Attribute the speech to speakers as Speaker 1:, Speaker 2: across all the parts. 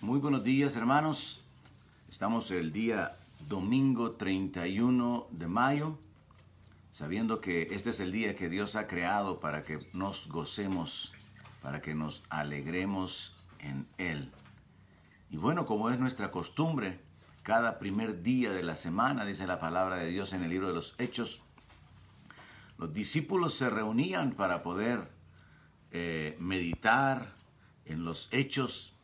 Speaker 1: Muy buenos días hermanos. Estamos el día domingo 31 de mayo, sabiendo que este es el día que Dios ha creado para que nos gocemos, para que nos alegremos en Él. Y bueno, como es nuestra costumbre, cada primer día de la semana, dice la palabra de Dios en el libro de los Hechos, los discípulos se reunían para poder eh, meditar en los hechos,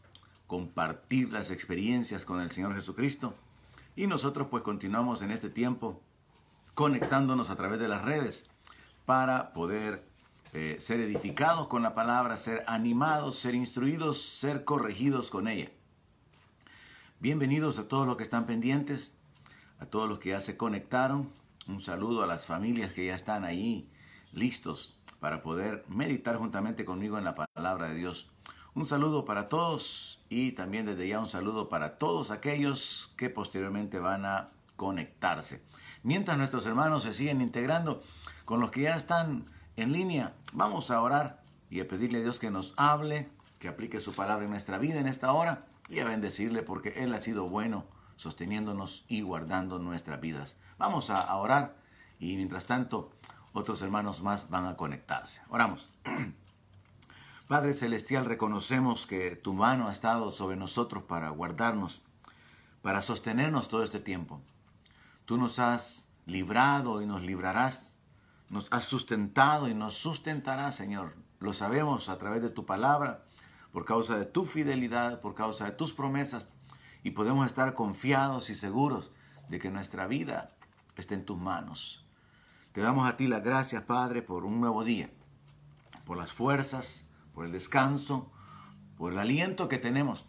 Speaker 1: compartir las experiencias con el Señor Jesucristo. Y nosotros pues continuamos en este tiempo conectándonos a través de las redes para poder eh, ser edificados con la palabra, ser animados, ser instruidos, ser corregidos con ella. Bienvenidos a todos los que están pendientes, a todos los que ya se conectaron. Un saludo a las familias que ya están ahí listos para poder meditar juntamente conmigo en la palabra de Dios. Un saludo para todos y también desde ya un saludo para todos aquellos que posteriormente van a conectarse. Mientras nuestros hermanos se siguen integrando con los que ya están en línea, vamos a orar y a pedirle a Dios que nos hable, que aplique su palabra en nuestra vida en esta hora y a bendecirle porque Él ha sido bueno sosteniéndonos y guardando nuestras vidas. Vamos a orar y mientras tanto otros hermanos más van a conectarse. Oramos. Padre Celestial, reconocemos que tu mano ha estado sobre nosotros para guardarnos, para sostenernos todo este tiempo. Tú nos has librado y nos librarás, nos has sustentado y nos sustentarás, Señor. Lo sabemos a través de tu palabra, por causa de tu fidelidad, por causa de tus promesas, y podemos estar confiados y seguros de que nuestra vida está en tus manos. Te damos a ti las gracias, Padre, por un nuevo día, por las fuerzas, por el descanso, por el aliento que tenemos.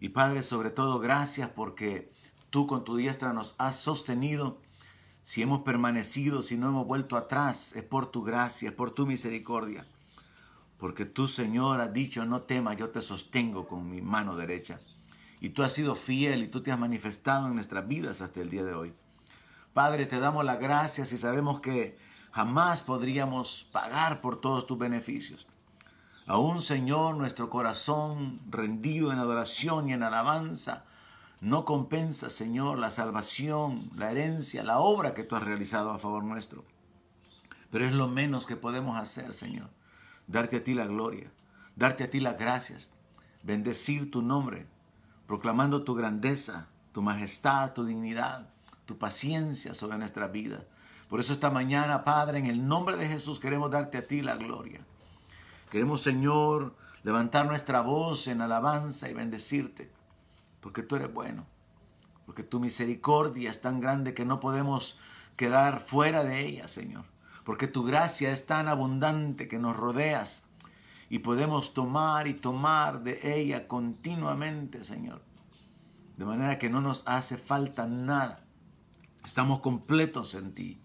Speaker 1: Y Padre, sobre todo, gracias porque tú con tu diestra nos has sostenido. Si hemos permanecido, si no hemos vuelto atrás, es por tu gracia, es por tu misericordia. Porque tú, Señor, has dicho, no temas, yo te sostengo con mi mano derecha. Y tú has sido fiel y tú te has manifestado en nuestras vidas hasta el día de hoy. Padre, te damos las gracias y sabemos que jamás podríamos pagar por todos tus beneficios. Aún, Señor, nuestro corazón rendido en adoración y en alabanza no compensa, Señor, la salvación, la herencia, la obra que tú has realizado a favor nuestro. Pero es lo menos que podemos hacer, Señor. Darte a ti la gloria, darte a ti las gracias, bendecir tu nombre, proclamando tu grandeza, tu majestad, tu dignidad, tu paciencia sobre nuestra vida. Por eso esta mañana, Padre, en el nombre de Jesús queremos darte a ti la gloria. Queremos, Señor, levantar nuestra voz en alabanza y bendecirte, porque tú eres bueno, porque tu misericordia es tan grande que no podemos quedar fuera de ella, Señor, porque tu gracia es tan abundante que nos rodeas y podemos tomar y tomar de ella continuamente, Señor. De manera que no nos hace falta nada. Estamos completos en ti.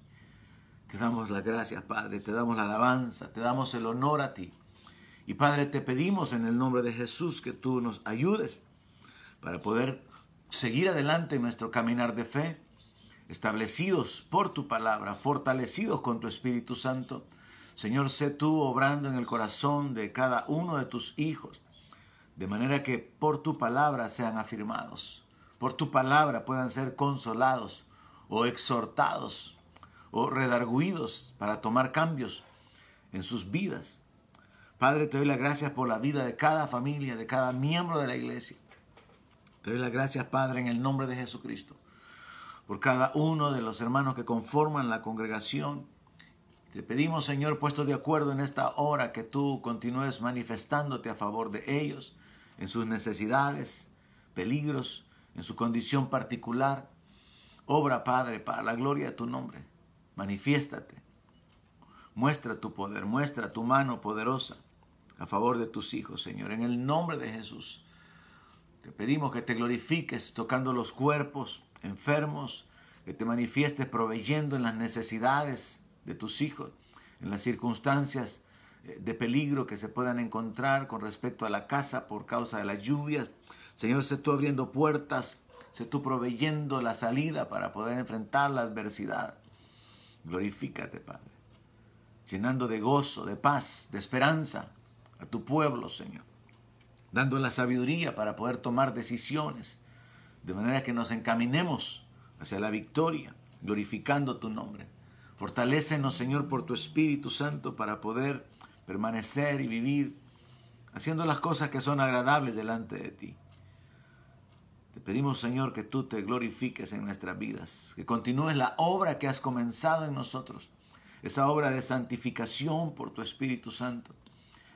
Speaker 1: Te damos las gracias, Padre, te damos la alabanza, te damos el honor a ti. Y Padre, te pedimos en el nombre de Jesús que tú nos ayudes para poder seguir adelante en nuestro caminar de fe, establecidos por tu palabra, fortalecidos con tu Espíritu Santo. Señor, sé tú obrando en el corazón de cada uno de tus hijos, de manera que por tu palabra sean afirmados, por tu palabra puedan ser consolados o exhortados o redarguidos para tomar cambios en sus vidas Padre, te doy las gracias por la vida de cada familia, de cada miembro de la iglesia. Te doy las gracias, Padre, en el nombre de Jesucristo, por cada uno de los hermanos que conforman la congregación. Te pedimos, Señor, puesto de acuerdo en esta hora, que tú continúes manifestándote a favor de ellos, en sus necesidades, peligros, en su condición particular. Obra, Padre, para la gloria de tu nombre. Manifiéstate. Muestra tu poder, muestra tu mano poderosa a favor de tus hijos, Señor. En el nombre de Jesús, te pedimos que te glorifiques tocando los cuerpos enfermos, que te manifiestes proveyendo en las necesidades de tus hijos, en las circunstancias eh, de peligro que se puedan encontrar con respecto a la casa por causa de las lluvias. Señor, sé tú abriendo puertas, sé tú proveyendo la salida para poder enfrentar la adversidad. Glorifícate, Padre, llenando de gozo, de paz, de esperanza a tu pueblo, Señor. dando la sabiduría para poder tomar decisiones, de manera que nos encaminemos hacia la victoria, glorificando tu nombre. Fortalécenos, Señor, por tu Espíritu Santo para poder permanecer y vivir haciendo las cosas que son agradables delante de ti. Te pedimos, Señor, que tú te glorifiques en nuestras vidas, que continúes la obra que has comenzado en nosotros, esa obra de santificación por tu Espíritu Santo,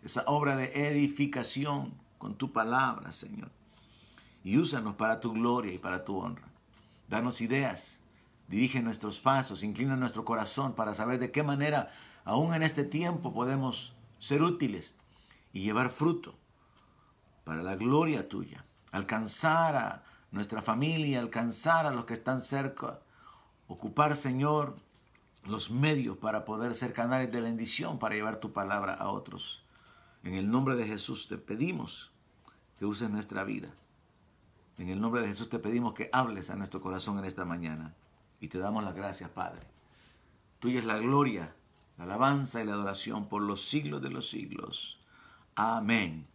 Speaker 1: esa obra de edificación con tu palabra, Señor. Y úsanos para tu gloria y para tu honra. Danos ideas, dirige nuestros pasos, inclina nuestro corazón para saber de qué manera, aún en este tiempo, podemos ser útiles y llevar fruto para la gloria tuya, alcanzar a nuestra familia, alcanzar a los que están cerca, ocupar, Señor, los medios para poder ser canales de bendición, para llevar tu palabra a otros. En el nombre de Jesús te pedimos que uses nuestra vida. En el nombre de Jesús te pedimos que hables a nuestro corazón en esta mañana. Y te damos las gracias, Padre. Tuya es la gloria, la alabanza y la adoración por los siglos de los siglos. Amén.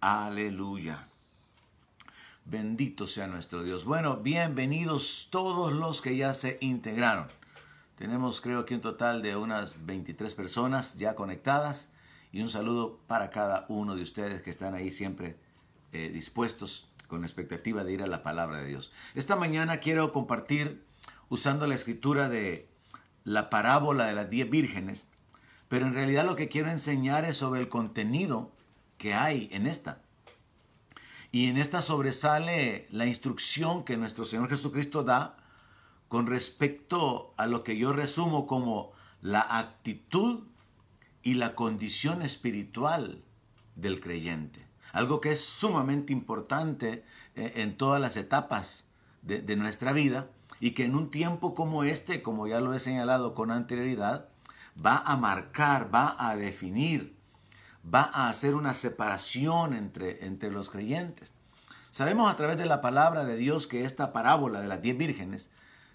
Speaker 1: Aleluya. Bendito sea nuestro Dios. Bueno, bienvenidos todos los que ya se integraron. Tenemos creo aquí un total de unas 23 personas ya conectadas y un saludo para cada uno de ustedes que están ahí siempre eh, dispuestos con expectativa de ir a la palabra de Dios. Esta mañana quiero compartir usando la escritura de la parábola de las diez vírgenes, pero en realidad lo que quiero enseñar es sobre el contenido que hay en esta. Y en esta sobresale la instrucción que nuestro Señor Jesucristo da con respecto a lo que yo resumo como la actitud y la condición espiritual del creyente algo que es sumamente importante eh, en todas las etapas de, nuestra vida y que en un tiempo como este, como ya lo he señalado con anterioridad, va a marcar, va a definir, va a hacer una separación entre, entre los creyentes. Sabemos a través de la palabra de Dios que esta parábola de las diez vírgenes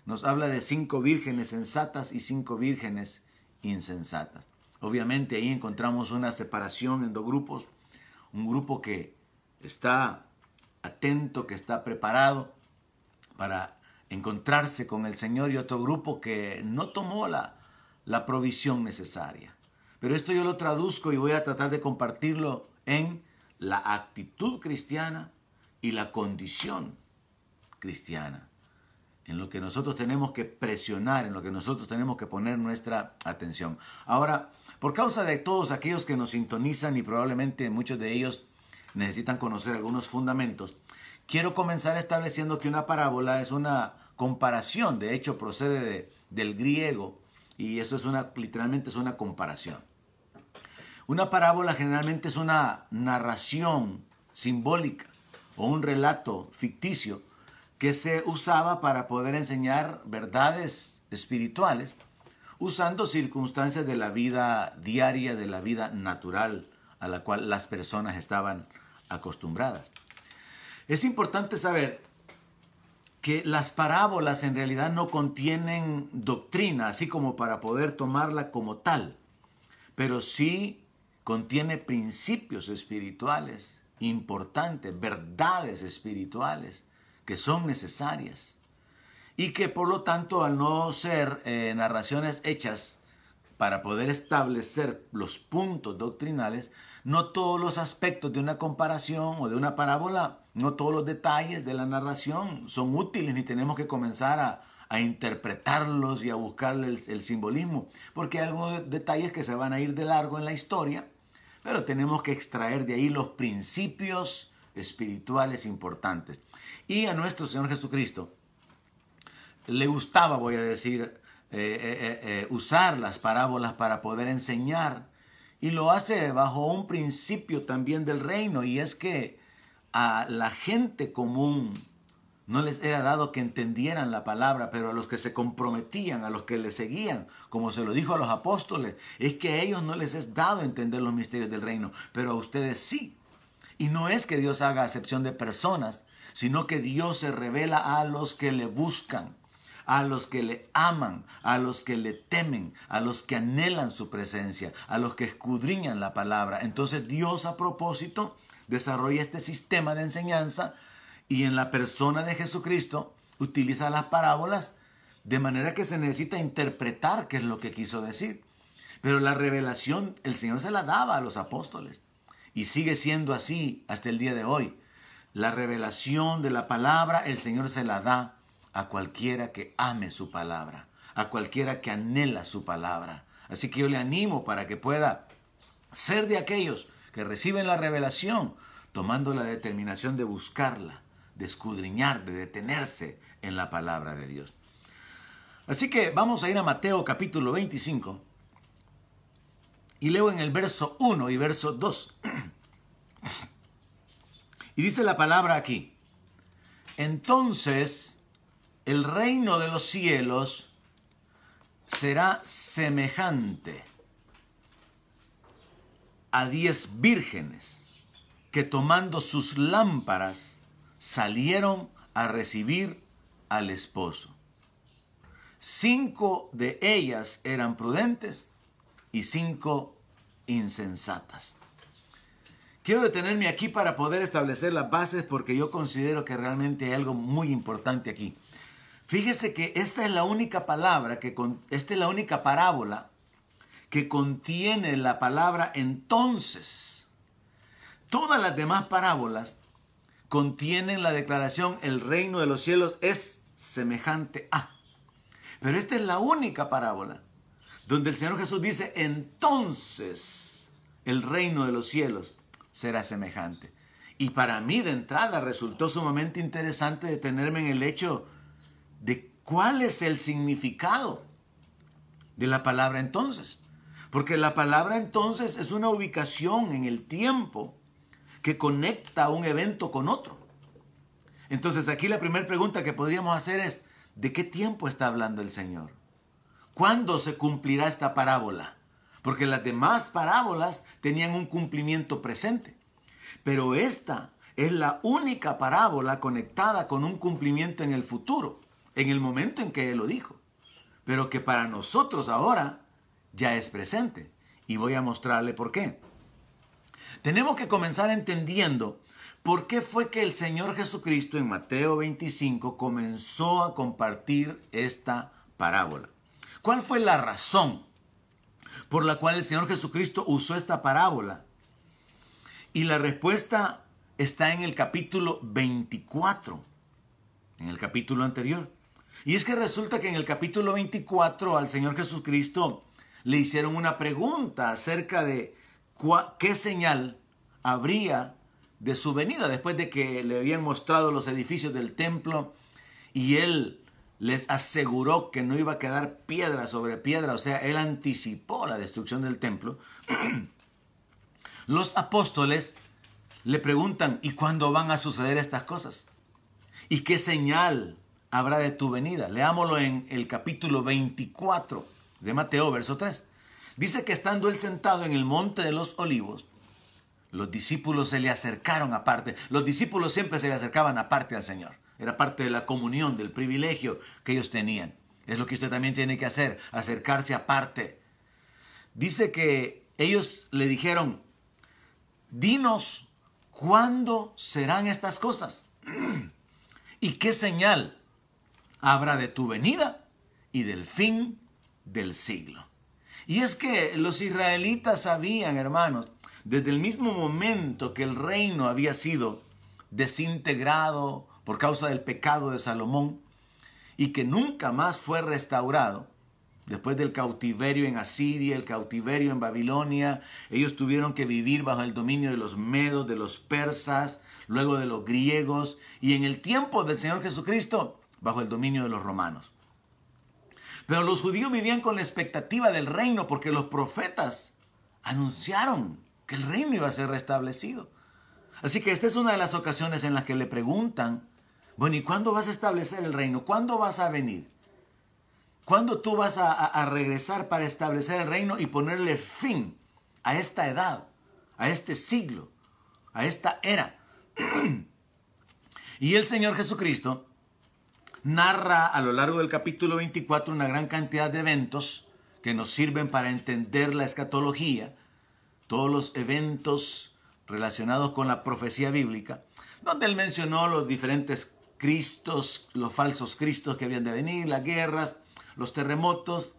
Speaker 1: nos habla de cinco vírgenes sensatas y cinco vírgenes insensatas. Obviamente ahí encontramos una separación en dos grupos un grupo que está atento, que está preparado para encontrarse con el Señor y otro grupo que no tomó la, la provisión necesaria. Pero esto yo lo traduzco y voy a tratar de compartirlo en la actitud cristiana y la condición cristiana, en lo que nosotros tenemos que presionar, en lo que nosotros tenemos que poner nuestra atención. Ahora, por causa de todos aquellos que nos sintonizan y probablemente muchos de ellos necesitan conocer algunos fundamentos, quiero comenzar estableciendo que una parábola es una comparación, de hecho procede del griego y eso es una, literalmente es una comparación. Una parábola generalmente es una narración simbólica o un relato ficticio que se usaba para poder enseñar verdades espirituales usando circunstancias de la vida diaria, de la vida natural a la cual las personas estaban acostumbradas. Es importante saber que las parábolas en realidad no contienen doctrina, así como para poder tomarla como tal, pero sí contiene principios espirituales importantes, verdades espirituales que son necesarias y que por lo tanto al no ser eh, narraciones hechas para poder establecer los puntos doctrinales, no todos los aspectos de una comparación o de una parábola, no todos los detalles de la narración son útiles ni tenemos que comenzar a, interpretarlos y a buscarle el, el, simbolismo, porque hay algunos detalles que se van a ir de largo en la historia, pero tenemos que extraer de ahí los principios espirituales importantes. Y a nuestro Señor Jesucristo, le gustaba, voy a decir, eh, eh, eh, usar las parábolas para poder enseñar. Y lo hace bajo un principio también del reino, y es que a la gente común no les era dado que entendieran la palabra, pero a los que se comprometían, a los que le seguían, como se lo dijo a los apóstoles, es que a ellos no les es dado entender los misterios del reino, pero a ustedes sí. Y no es que Dios haga acepción de personas, sino que Dios se revela a los que le buscan a los que le aman, a los que le temen, a los que anhelan su presencia, a los que escudriñan la palabra. Entonces Dios a propósito desarrolla este sistema de enseñanza y en la persona de Jesucristo utiliza las parábolas de manera que se necesita interpretar qué es lo que quiso decir. Pero la revelación el Señor se la daba a los apóstoles y sigue siendo así hasta el día de hoy. La revelación de la palabra el Señor se la da a cualquiera que ame su palabra, a cualquiera que anhela su palabra. Así que yo le animo para que pueda ser de aquellos que reciben la revelación, tomando la determinación de buscarla, de escudriñar, de detenerse en la palabra de Dios. Así que vamos a ir a Mateo capítulo 25 y leo en el verso 1 y verso 2. Y dice la palabra aquí, entonces el reino de los cielos será semejante a diez vírgenes que tomando sus lámparas salieron a recibir al esposo. Cinco de ellas eran prudentes y cinco insensatas. Quiero detenerme aquí para poder establecer las bases porque yo considero que realmente hay algo muy importante aquí. Fíjese que esta es la única palabra, que esta es la única parábola que contiene la palabra entonces. Todas las demás parábolas contienen la declaración el reino de los cielos es semejante a. Pero esta es la única parábola donde el Señor Jesús dice entonces el reino de los cielos será semejante. Y para mí de entrada resultó sumamente interesante detenerme en el hecho de cuál es el significado de la palabra entonces. Porque la palabra entonces es una ubicación en el tiempo que conecta un evento con otro. Entonces aquí la primera pregunta que podríamos hacer es, ¿de qué tiempo está hablando el Señor? ¿Cuándo se cumplirá esta parábola? Porque las demás parábolas tenían un cumplimiento presente. Pero esta es la única parábola conectada con un cumplimiento en el futuro, en el momento en que Él lo dijo. Pero que para nosotros ahora ya es presente. Y voy a mostrarle por qué. Tenemos que comenzar entendiendo por qué fue que el Señor Jesucristo en Mateo 25 comenzó a compartir esta parábola. ¿Cuál fue la razón por la cual el Señor Jesucristo usó esta parábola? Y la respuesta está en el capítulo 24, en el capítulo anterior. Y es que resulta que en el capítulo 24 al Señor Jesucristo le hicieron una pregunta acerca de qué señal habría de su venida después de que le habían mostrado los edificios del templo y él les aseguró que no iba a quedar piedra sobre piedra, o sea, él anticipó la destrucción del templo. Los apóstoles le preguntan, ¿y cuándo van a suceder estas cosas? ¿Y qué señal habrá de tu venida? Leámoslo en el capítulo 24 de Mateo, verso 3. Dice que estando él sentado en el monte de los olivos, los discípulos se le acercaron aparte. Los discípulos siempre se le acercaban aparte al Señor. Era parte de la comunión, del privilegio que ellos tenían. Es lo que usted también tiene que hacer, acercarse aparte. Dice que ellos le dijeron, dinos cuándo serán estas cosas y qué señal habrá de tu venida y del fin del siglo. Y es que los israelitas sabían, hermanos, desde el mismo momento que el reino había sido desintegrado, por causa del pecado de Salomón y que nunca más fue restaurado. Después del cautiverio en Asiria, el cautiverio en Babilonia, ellos tuvieron que vivir bajo el dominio de los medos, de los persas, luego de los griegos y en el tiempo del Señor Jesucristo bajo el dominio de los romanos. Pero los judíos vivían con la expectativa del reino porque los profetas anunciaron que el reino iba a ser restablecido. Así que esta es una de las ocasiones en las que le preguntan bueno, ¿y cuándo vas a establecer el reino? ¿Cuándo vas a venir? ¿Cuándo tú vas a, regresar para establecer el reino y ponerle fin a esta edad, a este siglo, a esta era? y el Señor Jesucristo narra a lo largo del capítulo 24 una gran cantidad de eventos que nos sirven para entender la escatología, todos los eventos relacionados con la profecía bíblica, donde él mencionó los diferentes cristos, los falsos cristos que habían de venir, las guerras, los terremotos,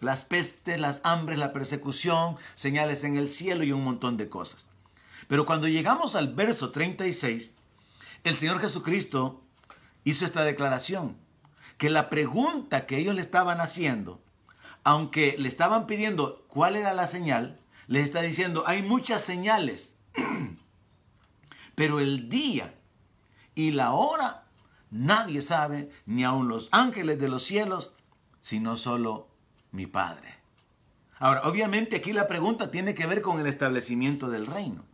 Speaker 1: las pestes, las hambres, la persecución, señales en el cielo y un montón de cosas. Pero cuando llegamos al verso 36, el Señor Jesucristo hizo esta declaración, que la pregunta que ellos le estaban haciendo, aunque le estaban pidiendo cuál era la señal, le está diciendo, hay muchas señales, pero el día y la hora nadie sabe, ni aun los ángeles de los cielos, sino solo mi Padre. Ahora, obviamente aquí la pregunta tiene que ver con el establecimiento del reino.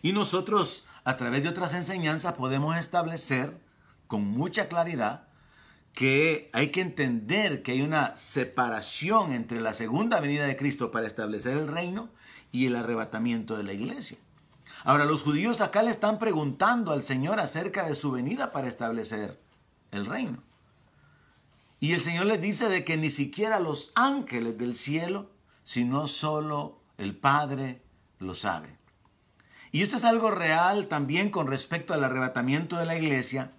Speaker 1: Y nosotros, a través de otras enseñanzas, podemos establecer con mucha claridad que hay que entender que hay una separación entre la segunda venida de Cristo para establecer el reino y el arrebatamiento de la iglesia. Ahora, los judíos acá le están preguntando al Señor acerca de su venida para establecer el reino. Y el Señor les dice de que ni siquiera los ángeles del cielo, sino solo el Padre lo sabe. Y esto es algo real también con respecto al arrebatamiento de la iglesia.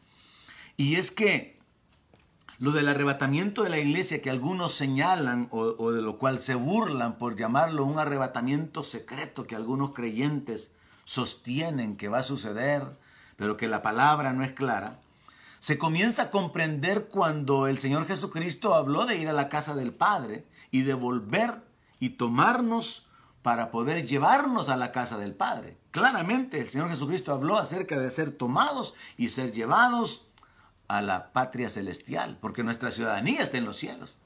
Speaker 1: Y es que lo del arrebatamiento de la iglesia que algunos señalan o, de lo cual se burlan por llamarlo un arrebatamiento secreto que algunos creyentes sostienen que va a suceder, pero que la palabra no es clara, se comienza a comprender cuando el Señor Jesucristo habló de ir a la casa del Padre y de volver y tomarnos para poder llevarnos a la casa del Padre. Claramente el Señor Jesucristo habló acerca de ser tomados y ser llevados a la patria celestial, porque nuestra ciudadanía está en los cielos.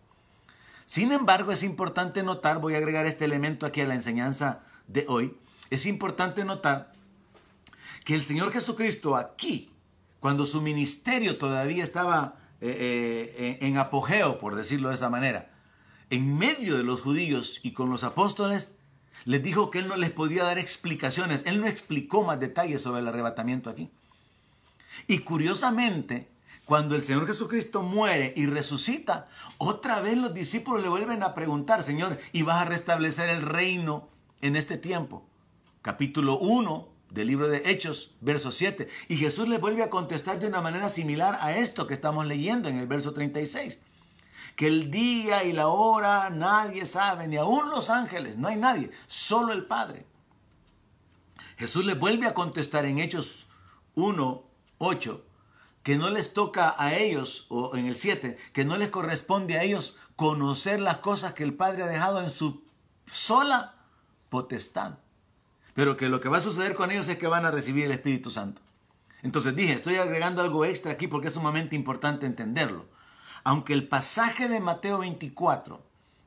Speaker 1: Sin embargo, es importante notar, voy a agregar este elemento aquí a la enseñanza de hoy, es importante notar que el Señor Jesucristo aquí, cuando su ministerio todavía estaba eh, eh, en apogeo, por decirlo de esa manera, en medio de los judíos y con los apóstoles, les dijo que él no les podía dar explicaciones. Él no explicó más detalles sobre el arrebatamiento aquí. Y curiosamente, cuando el Señor Jesucristo muere y resucita, otra vez los discípulos le vuelven a preguntar, Señor, ¿y vas a restablecer el reino en este tiempo? Capítulo 1 del libro de Hechos, verso 7. Y Jesús les vuelve a contestar de una manera similar a esto que estamos leyendo en el verso 36 que el día y la hora nadie sabe, ni aún los ángeles, no hay nadie, solo el Padre. Jesús le vuelve a contestar en Hechos 1, 8, que no les toca a ellos, o en el 7, que no les corresponde a ellos conocer las cosas que el Padre ha dejado en su sola potestad. Pero que lo que va a suceder con ellos es que van a recibir el Espíritu Santo. Entonces dije, estoy agregando algo extra aquí porque es sumamente importante entenderlo. Aunque el pasaje de Mateo 24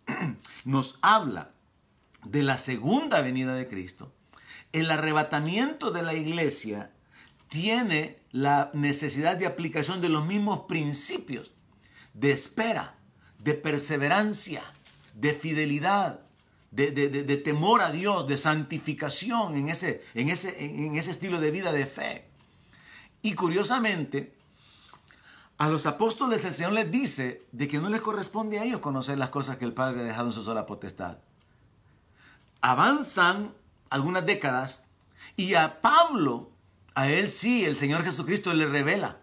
Speaker 1: nos habla de la segunda venida de Cristo, el arrebatamiento de la iglesia tiene la necesidad de aplicación de los mismos principios de espera, de perseverancia, de fidelidad, de, temor a Dios, de santificación en ese, en, ese, en ese estilo de vida de fe. Y curiosamente, a los apóstoles el Señor les dice de que no les corresponde a ellos conocer las cosas que el Padre ha dejado en su sola potestad. Avanzan algunas décadas y a Pablo, a él sí, el Señor Jesucristo le revela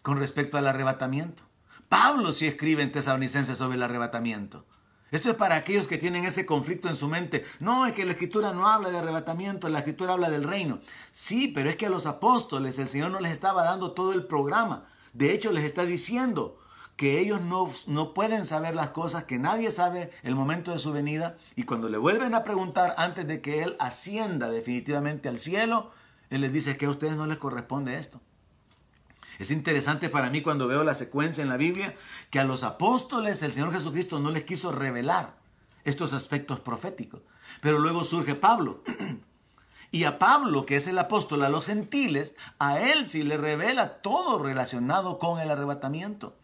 Speaker 1: con respecto al arrebatamiento. Pablo sí escribe en Tesalonicenses sobre el arrebatamiento. Esto es para aquellos que tienen ese conflicto en su mente. No, es que la escritura no habla de arrebatamiento, la escritura habla del reino. Sí, pero es que a los apóstoles el Señor no les estaba dando todo el programa. De hecho, les está diciendo que ellos no, no, pueden saber las cosas, que nadie sabe el momento de su venida. Y cuando le vuelven a preguntar antes de que Él ascienda definitivamente al cielo, Él les dice que a ustedes no les corresponde esto. Es interesante para mí cuando veo la secuencia en la Biblia que a los apóstoles el Señor Jesucristo no les quiso revelar estos aspectos proféticos. Pero luego surge Pablo y a Pablo, que es el apóstol a los gentiles, a él sí le revela todo relacionado con el arrebatamiento.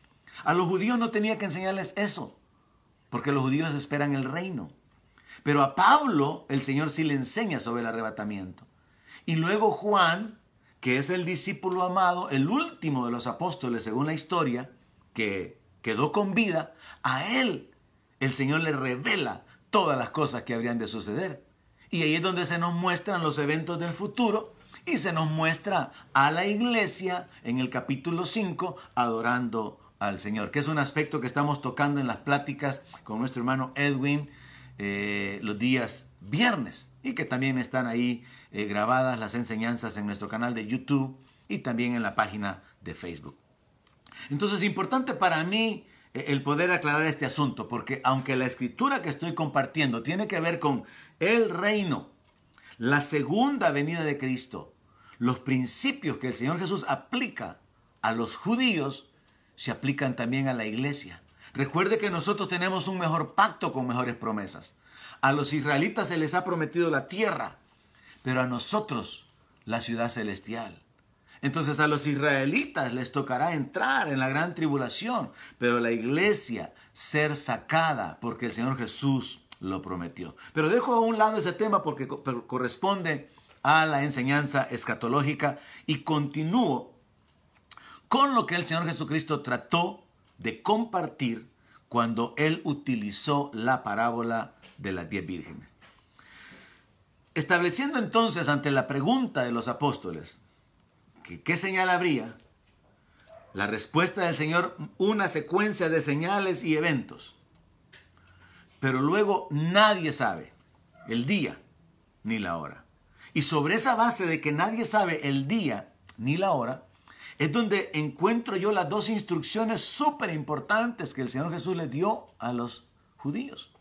Speaker 1: A los judíos no tenía que enseñarles eso, porque los judíos esperan el reino. Pero a Pablo el Señor sí le enseña sobre el arrebatamiento. Y luego Juan, que es el discípulo amado, el último de los apóstoles según la historia, que quedó con vida, a él el Señor le revela todas las cosas que habrían de suceder. Y ahí es donde se nos muestran los eventos del futuro y se nos muestra a la iglesia en el capítulo 5 adorando al Señor, que es un aspecto que estamos tocando en las pláticas con nuestro hermano Edwin eh, los días viernes y que también están ahí eh, grabadas las enseñanzas en nuestro canal de YouTube y también en la página de Facebook. Entonces es importante para mí eh, el poder aclarar este asunto, porque aunque la escritura que estoy compartiendo tiene que ver con el reino, la segunda venida de Cristo, los principios que el Señor Jesús aplica a los judíos, se aplican también a la iglesia. Recuerde que nosotros tenemos un mejor pacto con mejores promesas. A los israelitas se les ha prometido la tierra, pero a nosotros la ciudad celestial. Entonces a los israelitas les tocará entrar en la gran tribulación, pero la iglesia ser sacada porque el Señor Jesús lo prometió. Pero dejo a un lado ese tema porque corresponde a la enseñanza escatológica y continúo con lo que el Señor Jesucristo trató de compartir cuando él utilizó la parábola de las diez vírgenes. Estableciendo entonces ante la pregunta de los apóstoles, que qué señal habría, la respuesta del Señor, una secuencia de señales y eventos. Pero luego nadie sabe el día ni la hora. Y sobre esa base de que nadie sabe el día ni la hora, es donde encuentro yo las dos instrucciones súper importantes que el Señor Jesús le dio a los judíos,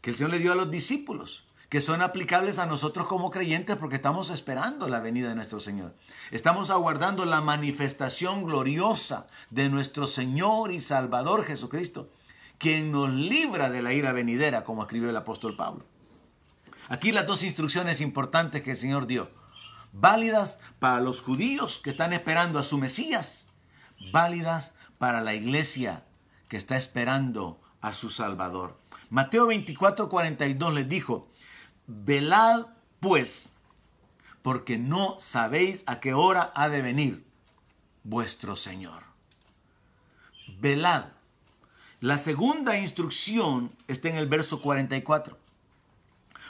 Speaker 1: que el Señor le dio a los discípulos, que son aplicables a nosotros como creyentes porque estamos esperando la venida de nuestro Señor. Estamos aguardando la manifestación gloriosa de nuestro Señor y Salvador Jesucristo, quien nos libra de la ira venidera, como escribió el apóstol Pablo. Aquí las dos instrucciones importantes que el Señor dio válidas para los judíos que están esperando a su Mesías, válidas para la iglesia que está esperando a su Salvador. Mateo 24, 42 les dijo, velad pues, porque no sabéis a qué hora ha de venir vuestro Señor. Velad. La segunda instrucción está en el verso 44.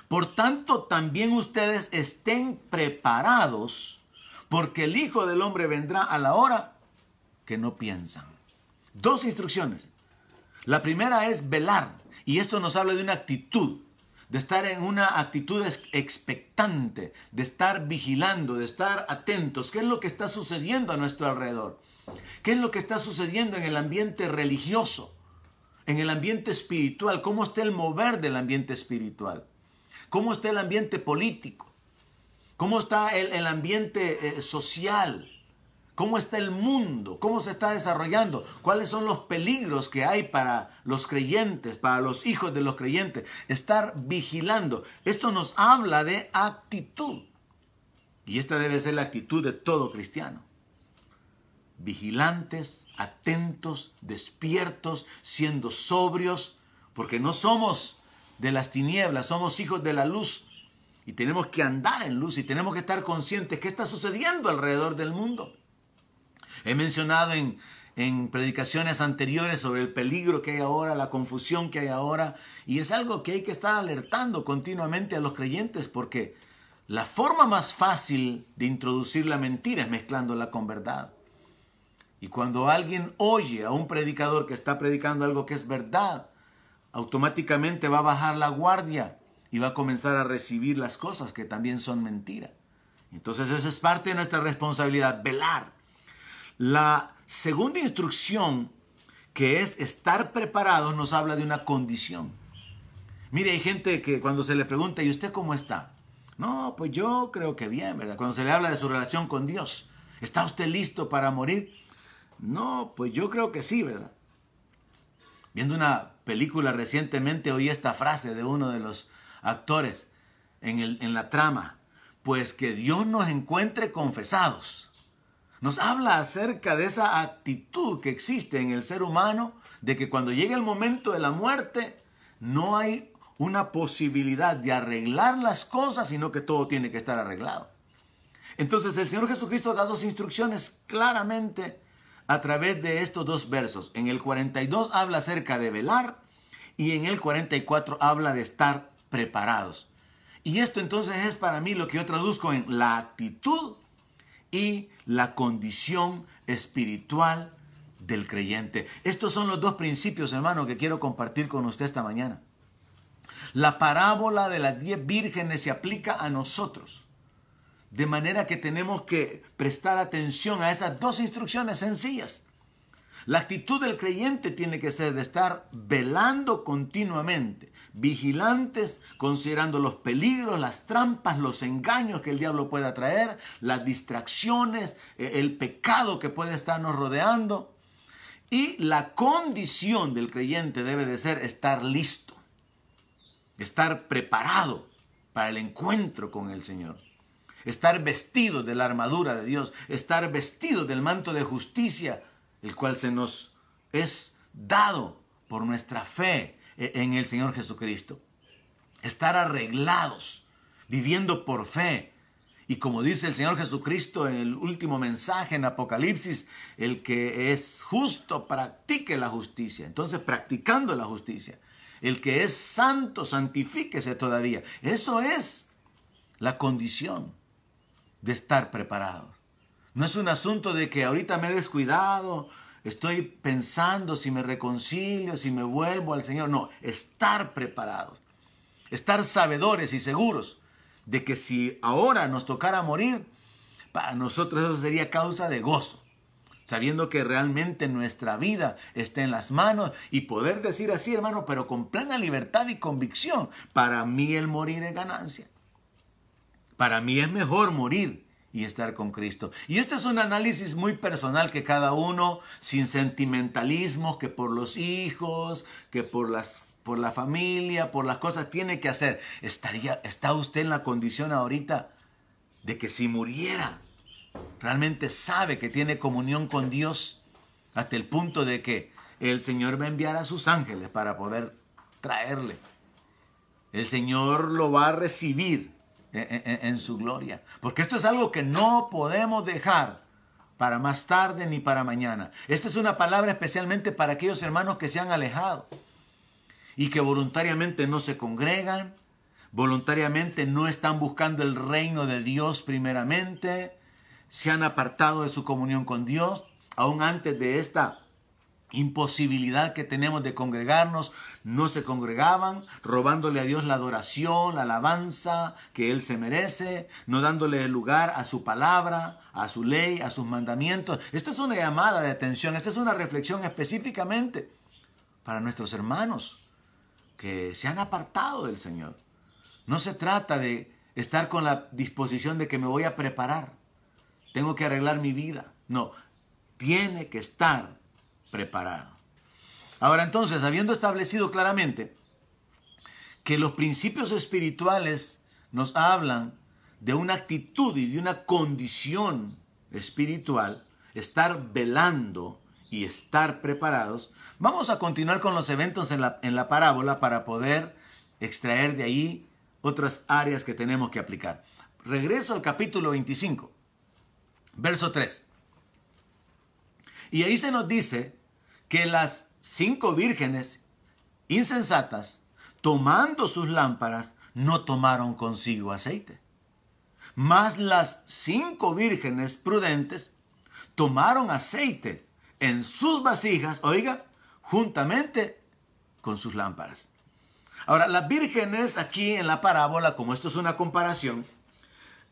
Speaker 1: Por tanto, también ustedes estén preparados, porque el Hijo del Hombre vendrá a la hora que no piensan. Dos instrucciones. La primera es velar, y esto nos habla de una actitud, de estar en una actitud expectante, de estar vigilando, de estar atentos. ¿Qué es lo que está sucediendo a nuestro alrededor? ¿Qué es lo que está sucediendo en el ambiente religioso? En el ambiente espiritual, ¿cómo está el mover del ambiente espiritual? ¿Cómo está el ambiente político? ¿Cómo está el, ambiente eh, social? ¿Cómo está el mundo? ¿Cómo se está desarrollando? ¿Cuáles son los peligros que hay para los creyentes, para los hijos de los creyentes? Estar vigilando. Esto nos habla de actitud. Y esta debe ser la actitud de todo cristiano. Vigilantes, atentos, despiertos, siendo sobrios, porque no somos de las tinieblas, somos hijos de la luz y tenemos que andar en luz y tenemos que estar conscientes qué está sucediendo alrededor del mundo. He mencionado en, en predicaciones anteriores sobre el peligro que hay ahora, la confusión que hay ahora, y es algo que hay que estar alertando continuamente a los creyentes porque la forma más fácil de introducir la mentira es mezclándola con verdad. Y cuando alguien oye a un predicador que está predicando algo que es verdad, automáticamente va a bajar la guardia y va a comenzar a recibir las cosas que también son mentira. Entonces eso es parte de nuestra responsabilidad, velar. La segunda instrucción, que es estar preparados, nos habla de una condición. Mire, hay gente que cuando se le pregunta, ¿y usted cómo está? No, pues yo creo que bien, ¿verdad? Cuando se le habla de su relación con Dios, ¿está usted listo para morir? No, pues yo creo que sí, ¿verdad? Viendo una película recientemente oí esta frase de uno de los actores en, el, en la trama, pues que Dios nos encuentre confesados. Nos habla acerca de esa actitud que existe en el ser humano, de que cuando llega el momento de la muerte, no hay una posibilidad de arreglar las cosas, sino que todo tiene que estar arreglado. Entonces el Señor Jesucristo da dos instrucciones claramente a través de estos dos versos. En el 42 habla acerca de velar y en el 44 habla de estar preparados. Y esto entonces es para mí lo que yo traduzco en la actitud y la condición espiritual del creyente. Estos son los dos principios, hermano, que quiero compartir con usted esta mañana. La parábola de las diez vírgenes se aplica a nosotros. De manera que tenemos que prestar atención a esas dos instrucciones sencillas. La actitud del creyente tiene que ser de estar velando continuamente, vigilantes, considerando los peligros, las trampas, los engaños que el diablo pueda traer, las distracciones, eh, el pecado que puede estarnos rodeando. Y la condición del creyente debe de ser estar listo, estar preparado para el encuentro con el Señor estar vestido de la armadura de Dios, estar vestido del manto de justicia, el cual se nos es dado por nuestra fe en el Señor Jesucristo. Estar arreglados, viviendo por fe. Y como dice el Señor Jesucristo en el último mensaje en Apocalipsis, el que es justo practique la justicia. Entonces, practicando la justicia. El que es santo, santifíquese todavía. Eso es la condición de estar preparados. No es un asunto de que ahorita me he descuidado, estoy pensando si me reconcilio, si me vuelvo al Señor. No, estar preparados. Estar sabedores y seguros de que si ahora nos tocara morir, para nosotros eso sería causa de gozo. Sabiendo que realmente nuestra vida está en las manos y poder decir así, hermano, pero con plena libertad y convicción, para mí el morir es ganancia. Para mí es mejor morir y estar con Cristo. Y este es un análisis muy personal que cada uno, sin sentimentalismo, que por los hijos, que por las por la familia, por las cosas tiene que hacer. Estaría está usted en la condición ahorita de que si muriera realmente sabe que tiene comunión con Dios hasta el punto de que el Señor va a enviar a sus ángeles para poder traerle. El Señor lo va a recibir en, su gloria. Porque esto es algo que no podemos dejar para más tarde ni para mañana. Esta es una palabra especialmente para aquellos hermanos que se han alejado y que voluntariamente no se congregan, voluntariamente no están buscando el reino de Dios primeramente, se han apartado de su comunión con Dios, aún antes de esta imposibilidad que tenemos de congregarnos, no se congregaban, robándole a Dios la adoración, la alabanza que Él se merece, no dándole lugar a su palabra, a su ley, a sus mandamientos. Esta es una llamada de atención, esta es una reflexión específicamente para nuestros hermanos que se han apartado del Señor. No se trata de estar con la disposición de que me voy a preparar, tengo que arreglar mi vida. No, tiene que estar preparado. Ahora entonces, habiendo establecido claramente que los principios espirituales nos hablan de una actitud y de una condición espiritual, estar velando y estar preparados, vamos a continuar con los eventos en la, en la parábola para poder extraer de ahí otras áreas que tenemos que aplicar. Regreso al capítulo 25, verso 3. Y ahí se nos dice que las cinco vírgenes insensatas, tomando sus lámparas, no tomaron consigo aceite. Mas las cinco vírgenes prudentes tomaron aceite en sus vasijas, oiga, juntamente con sus lámparas. Ahora, las vírgenes aquí en la parábola, como esto es una comparación,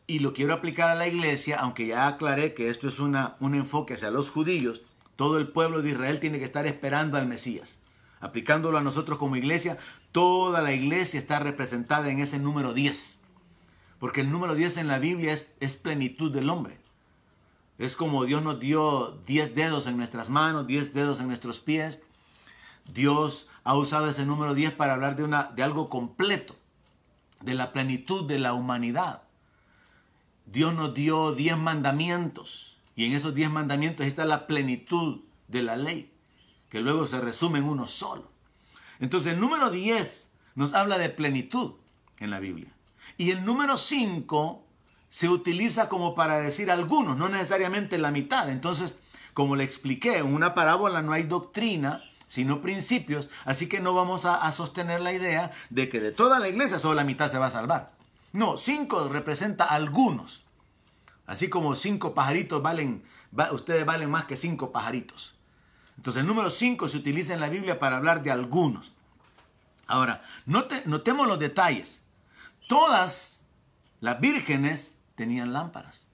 Speaker 1: y lo quiero aplicar a la iglesia, aunque ya aclaré que esto es una, un enfoque hacia los judíos, todo el pueblo de Israel tiene que estar esperando al Mesías. Aplicándolo a nosotros como iglesia, toda la iglesia está representada en ese número 10. Porque el número 10 en la Biblia es, plenitud del hombre. Es como Dios nos dio 10 dedos en nuestras manos, 10 dedos en nuestros pies. Dios ha usado ese número 10 para hablar de, una, de algo completo, de la plenitud de la humanidad. Dios nos dio 10 mandamientos y en esos diez mandamientos está la plenitud de la ley, que luego se resume en uno solo. Entonces el número 10 nos habla de plenitud en la Biblia. Y el número 5 se utiliza como para decir algunos, no necesariamente la mitad. Entonces, como le expliqué, en una parábola no hay doctrina, sino principios, así que no vamos a, sostener la idea de que de toda la iglesia solo la mitad se va a salvar. No, cinco representa algunos. Así como cinco pajaritos valen, ustedes valen más que cinco pajaritos. Entonces el número cinco se utiliza en la Biblia para hablar de algunos. Ahora, notemos los detalles. Todas las vírgenes tenían lámparas.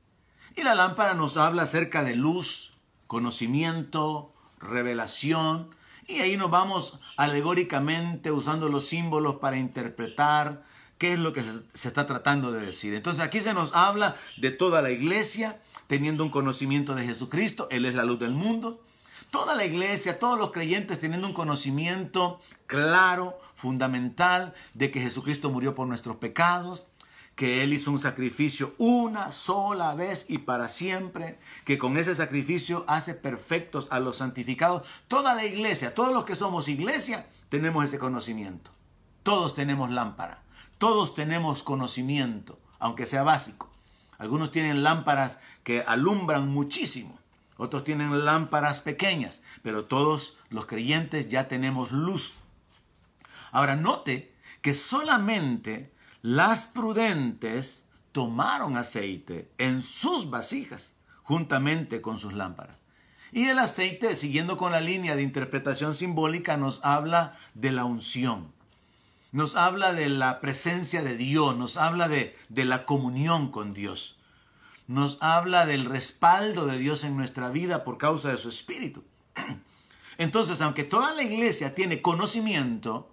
Speaker 1: Y la lámpara nos habla acerca de luz, conocimiento, revelación. Y ahí nos vamos alegóricamente usando los símbolos para interpretar qué es lo que se está tratando de decir. Entonces aquí se nos habla de toda la iglesia teniendo un conocimiento de Jesucristo. Él es la luz del mundo. Toda la iglesia, todos los creyentes teniendo un conocimiento claro, fundamental, de que Jesucristo murió por nuestros pecados, que Él hizo un sacrificio una sola vez y para siempre, que con ese sacrificio hace perfectos a los santificados. Toda la iglesia, todos los que somos iglesia, tenemos ese conocimiento. Todos tenemos lámpara, todos tenemos conocimiento, aunque sea básico. Algunos tienen lámparas que alumbran muchísimo, otros tienen lámparas pequeñas, pero todos los creyentes ya tenemos luz. Ahora note que solamente las prudentes tomaron aceite en sus vasijas juntamente con sus lámparas. Y el aceite, siguiendo con la línea de interpretación simbólica, nos habla de la unción, nos habla de la presencia de Dios, nos habla de, de la comunión con Dios, nos habla del respaldo de Dios en nuestra vida por causa de su espíritu. Entonces, aunque toda la iglesia tiene conocimiento,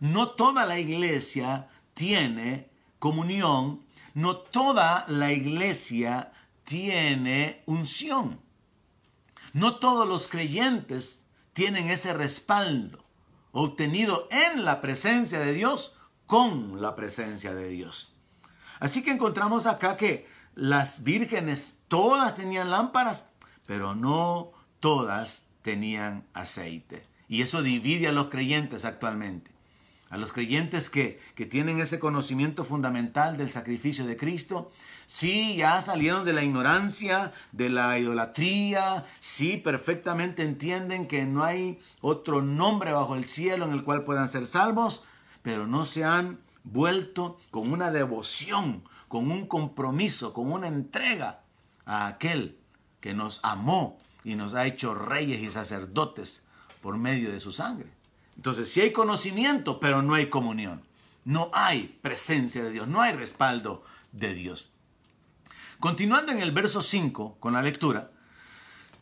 Speaker 1: no toda la iglesia tiene comunión, no toda la iglesia tiene unción. No todos los creyentes tienen ese respaldo obtenido en la presencia de Dios con la presencia de Dios. Así que encontramos acá que las vírgenes todas tenían lámparas, pero no todas tenían aceite. Y eso divide a los creyentes actualmente a los creyentes que, tienen ese conocimiento fundamental del sacrificio de Cristo, sí, ya salieron de la ignorancia, de la idolatría, sí, perfectamente entienden que no hay otro nombre bajo el cielo en el cual puedan ser salvos, pero no se han vuelto con una devoción, con un compromiso, con una entrega a aquel que nos amó y nos ha hecho reyes y sacerdotes por medio de su sangre. Entonces, si hay conocimiento, pero no hay comunión. No hay presencia de Dios, no hay respaldo de Dios. Continuando en el verso 5 con la lectura,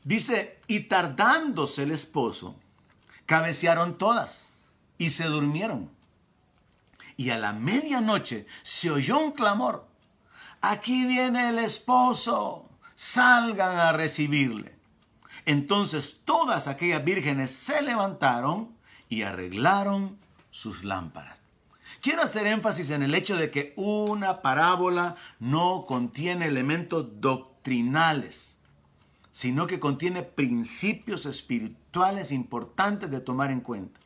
Speaker 1: dice, y tardándose el esposo, cabecearon todas y se durmieron. Y a la medianoche se oyó un clamor, aquí viene el esposo, salgan a recibirle. Entonces todas aquellas vírgenes se levantaron y arreglaron sus lámparas. Quiero hacer énfasis en el hecho de que una parábola no contiene elementos doctrinales, sino que contiene principios espirituales importantes de tomar en cuenta.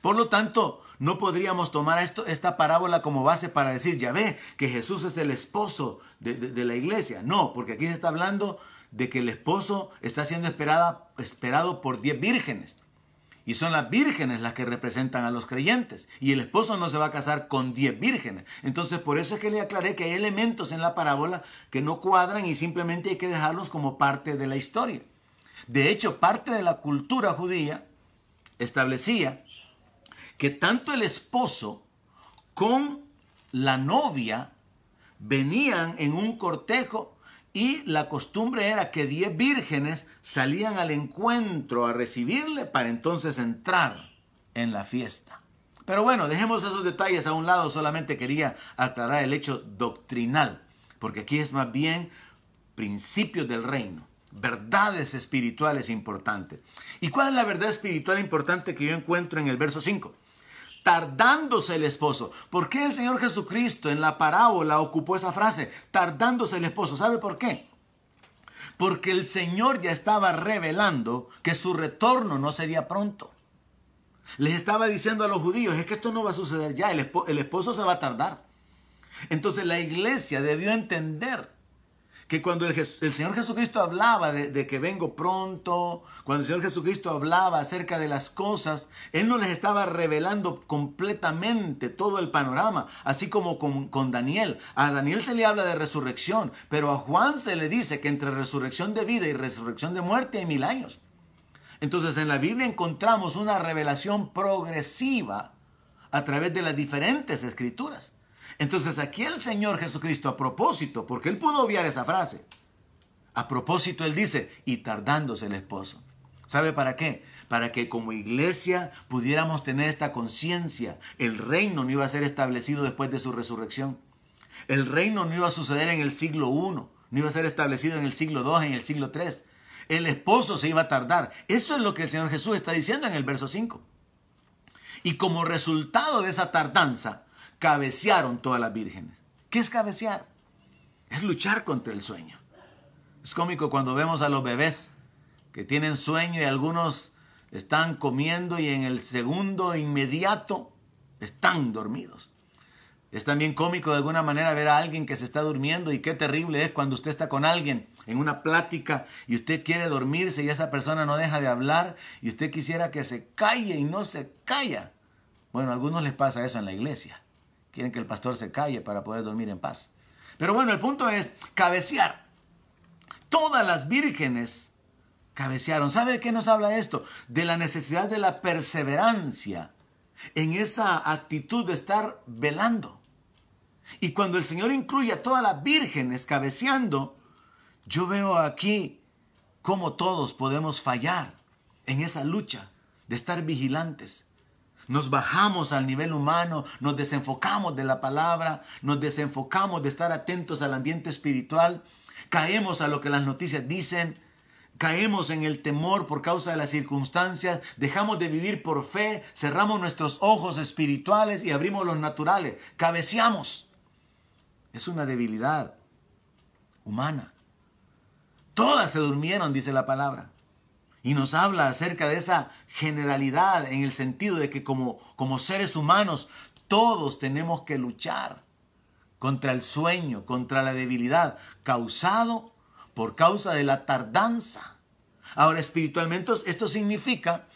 Speaker 1: Por lo tanto, no podríamos tomar esto, esta parábola como base para decir, ya ve, que Jesús es el esposo de, de la iglesia. No, porque aquí se está hablando de que el esposo está siendo esperada, esperado por diez vírgenes. Y son las vírgenes las que representan a los creyentes. Y el esposo no se va a casar con diez vírgenes. Entonces por eso es que le aclaré que hay elementos en la parábola que no cuadran y simplemente hay que dejarlos como parte de la historia. De hecho, parte de la cultura judía establecía que tanto el esposo con la novia venían en un cortejo y la costumbre era que diez vírgenes salían al encuentro a recibirle para entonces entrar en la fiesta. Pero bueno, dejemos esos detalles a un lado, solamente quería aclarar el hecho doctrinal, porque aquí es más bien principios del reino, verdades espirituales importantes. ¿Y cuál es la verdad espiritual importante que yo encuentro en el verso 5? Tardándose el esposo. ¿Por qué el Señor Jesucristo en la parábola ocupó esa frase? Tardándose el esposo. ¿Sabe por qué? Porque el Señor ya estaba revelando que su retorno no sería pronto. Les estaba diciendo a los judíos, es que esto no va a suceder ya, el, esposo, el esposo se va a tardar. Entonces la iglesia debió entender que cuando el, Señor Jesucristo hablaba de, que vengo pronto, cuando el Señor Jesucristo hablaba acerca de las cosas, Él no les estaba revelando completamente todo el panorama, así como con, con Daniel. A Daniel se le habla de resurrección, pero a Juan se le dice que entre resurrección de vida y resurrección de muerte hay mil años. Entonces en la Biblia encontramos una revelación progresiva a través de las diferentes escrituras. Entonces aquí el Señor Jesucristo a propósito, porque él pudo obviar esa frase, a propósito él dice, y tardándose el esposo. ¿Sabe para qué? Para que como iglesia pudiéramos tener esta conciencia. El reino no iba a ser establecido después de su resurrección. El reino no iba a suceder en el siglo I, no iba a ser establecido en el siglo II, en el siglo III. El esposo se iba a tardar. Eso es lo que el Señor Jesús está diciendo en el verso 5. Y como resultado de esa tardanza, cabecearon todas las vírgenes. ¿Qué es cabecear? Es luchar contra el sueño. Es cómico cuando vemos a los bebés que tienen sueño y algunos están comiendo y en el segundo inmediato están dormidos. Es también cómico de alguna manera ver a alguien que se está durmiendo y qué terrible es cuando usted está con alguien en una plática y usted quiere dormirse y esa persona no deja de hablar y usted quisiera que se calle y no se calla. Bueno, a algunos les pasa eso en la iglesia. Quieren que el pastor se calle para poder dormir en paz. Pero bueno, el punto es cabecear. Todas las vírgenes cabecearon. ¿Sabe de qué nos habla esto? De la necesidad de la perseverancia en esa actitud de estar velando. Y cuando el Señor incluye a todas las vírgenes cabeceando, yo veo aquí cómo todos podemos fallar en esa lucha de estar vigilantes, nos bajamos al nivel humano, nos desenfocamos de la palabra, nos desenfocamos de estar atentos al ambiente espiritual, caemos a lo que las noticias dicen, caemos en el temor por causa de las circunstancias, dejamos de vivir por fe, cerramos nuestros ojos espirituales y abrimos los naturales, cabeceamos. Es una debilidad humana. Todas se durmieron, dice la palabra. Y nos habla acerca de esa generalidad en el sentido de que como, como seres humanos todos tenemos que luchar contra el sueño, contra la debilidad, causado por causa de la tardanza. Ahora, espiritualmente esto significa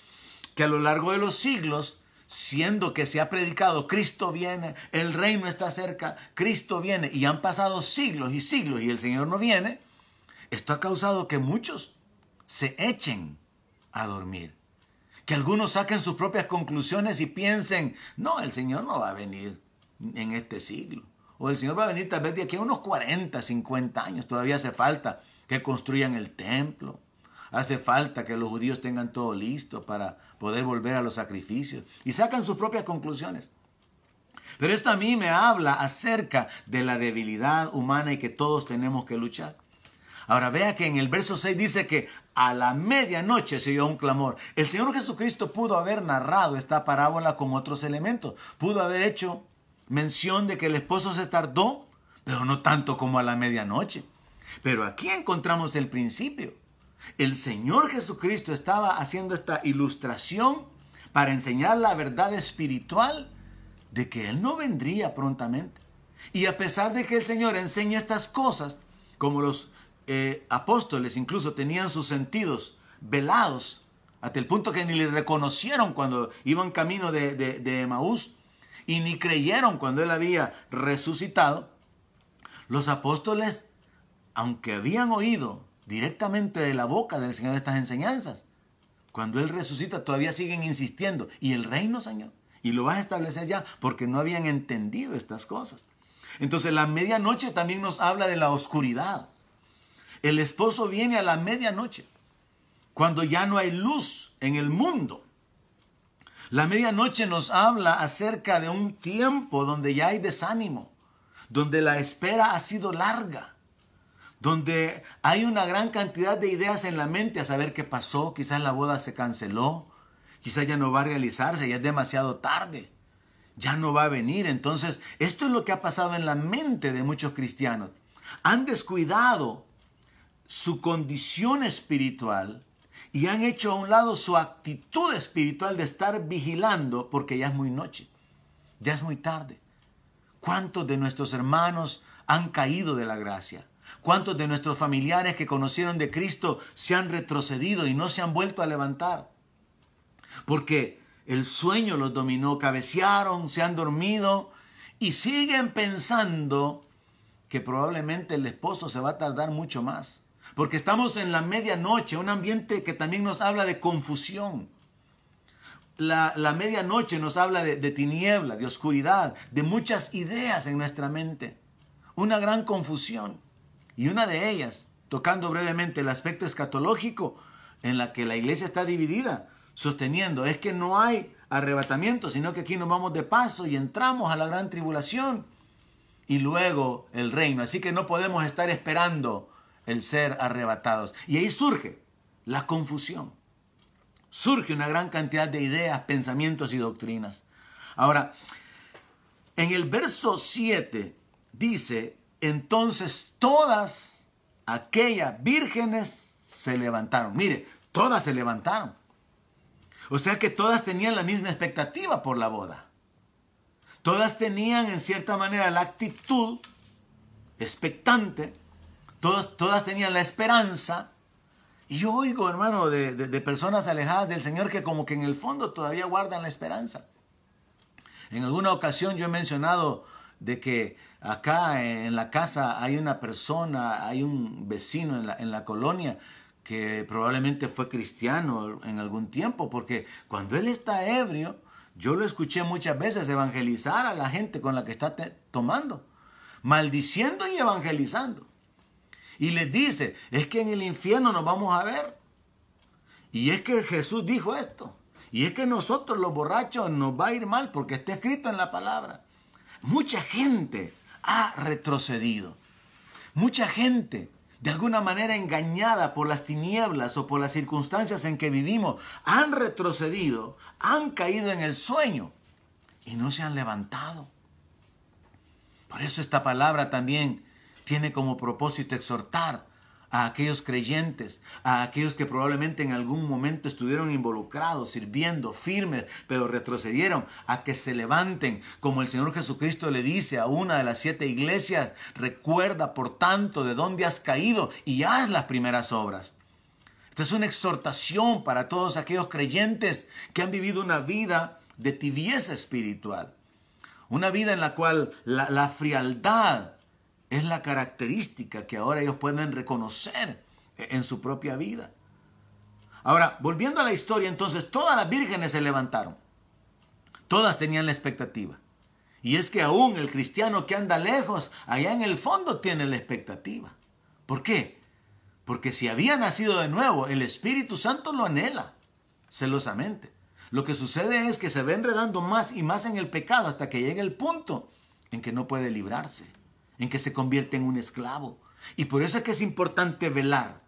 Speaker 1: que a lo largo de los siglos, siendo que se ha predicado, Cristo viene, el reino está cerca, Cristo viene, y han pasado siglos y siglos y el Señor no viene, esto ha causado que muchos se echen a dormir. Que algunos saquen sus propias conclusiones y piensen, no, el Señor no va a venir en este siglo. O el Señor va a venir tal vez de aquí a unos 40, 50 años. Todavía hace falta que construyan el templo. Hace falta que los judíos tengan todo listo para poder volver a los sacrificios. Y sacan sus propias conclusiones. Pero esto a mí me habla acerca de la debilidad humana y que todos tenemos que luchar. Ahora vea que en el verso 6 dice que a la medianoche se oyó un clamor. El Señor Jesucristo pudo haber narrado esta parábola con otros elementos. Pudo haber hecho mención de que el esposo se tardó, pero no tanto como a la medianoche. Pero aquí encontramos el principio. El Señor Jesucristo estaba haciendo esta ilustración para enseñar la verdad espiritual de que Él no vendría prontamente. Y a pesar de que el Señor enseña estas cosas, como los eh, apóstoles incluso tenían sus sentidos velados, hasta el punto que ni le reconocieron cuando iban camino de, de, de Emaús y ni creyeron cuando él había resucitado, los apóstoles, aunque habían oído directamente de la boca del Señor estas enseñanzas, cuando Él resucita todavía siguen insistiendo. Y el reino, Señor, y lo vas a establecer ya, porque no habían entendido estas cosas. Entonces la medianoche también nos habla de la oscuridad. El esposo viene a la medianoche, cuando ya no hay luz en el mundo. La medianoche nos habla acerca de un tiempo donde ya hay desánimo, donde la espera ha sido larga, donde hay una gran cantidad de ideas en la mente a saber qué pasó, quizás la boda se canceló, quizás ya no va a realizarse, ya es demasiado tarde, ya no va a venir. Entonces, esto es lo que ha pasado en la mente de muchos cristianos. Han descuidado su condición espiritual y han hecho a un lado su actitud espiritual de estar vigilando porque ya es muy noche, ya es muy tarde. ¿Cuántos de nuestros hermanos han caído de la gracia? ¿Cuántos de nuestros familiares que conocieron de Cristo se han retrocedido y no se han vuelto a levantar? Porque el sueño los dominó, cabecearon, se han dormido y siguen pensando que probablemente el esposo se va a tardar mucho más. Porque estamos en la medianoche, un ambiente que también nos habla de confusión. La, medianoche nos habla de, de tiniebla, de oscuridad, de muchas ideas en nuestra mente. Una gran confusión. Y una de ellas, tocando brevemente el aspecto escatológico en la que la iglesia está dividida, sosteniendo, es que no hay arrebatamiento, sino que aquí nos vamos de paso y entramos a la gran tribulación y luego el reino. Así que no podemos estar esperando el ser arrebatados. Y ahí surge la confusión. Surge una gran cantidad de ideas, pensamientos y doctrinas. Ahora, en el verso 7 dice, entonces todas aquellas vírgenes se levantaron. Mire, todas se levantaron. O sea que todas tenían la misma expectativa por la boda. Todas tenían en cierta manera la actitud expectante. Todas, todas tenían la esperanza. Y yo oigo, hermano, de, de personas alejadas del Señor que como que en el fondo todavía guardan la esperanza. En alguna ocasión yo he mencionado de que acá en la casa hay una persona, hay un vecino en la, en la colonia que probablemente fue cristiano en algún tiempo, porque cuando él está ebrio, yo lo escuché muchas veces evangelizar a la gente con la que está tomando, maldiciendo y evangelizando. Y les dice, es que en el infierno nos vamos a ver. Y es que Jesús dijo esto. Y es que nosotros los borrachos nos va a ir mal porque está escrito en la palabra. Mucha gente ha retrocedido. Mucha gente de alguna manera engañada por las tinieblas o por las circunstancias en que vivimos, han retrocedido, han caído en el sueño y no se han levantado. Por eso esta palabra también tiene como propósito exhortar a aquellos creyentes, a aquellos que probablemente en algún momento estuvieron involucrados, sirviendo, firmes, pero retrocedieron, a que se levanten, como el Señor Jesucristo le dice a una de las siete iglesias, recuerda por tanto de dónde has caído y haz las primeras obras. Esta es una exhortación para todos aquellos creyentes que han vivido una vida de tibieza espiritual, una vida en la cual la, la frialdad, es la característica que ahora ellos pueden reconocer en su propia vida. Ahora, volviendo a la historia, entonces todas las vírgenes se levantaron. Todas tenían la expectativa. Y es que aún el cristiano que anda lejos, allá en el fondo tiene la expectativa. ¿Por qué? Porque si había nacido de nuevo, el Espíritu Santo lo anhela celosamente. Lo que sucede es que se va enredando más y más en el pecado hasta que llega el punto en que no puede librarse en que se convierte en un esclavo. Y por eso es que es importante velar.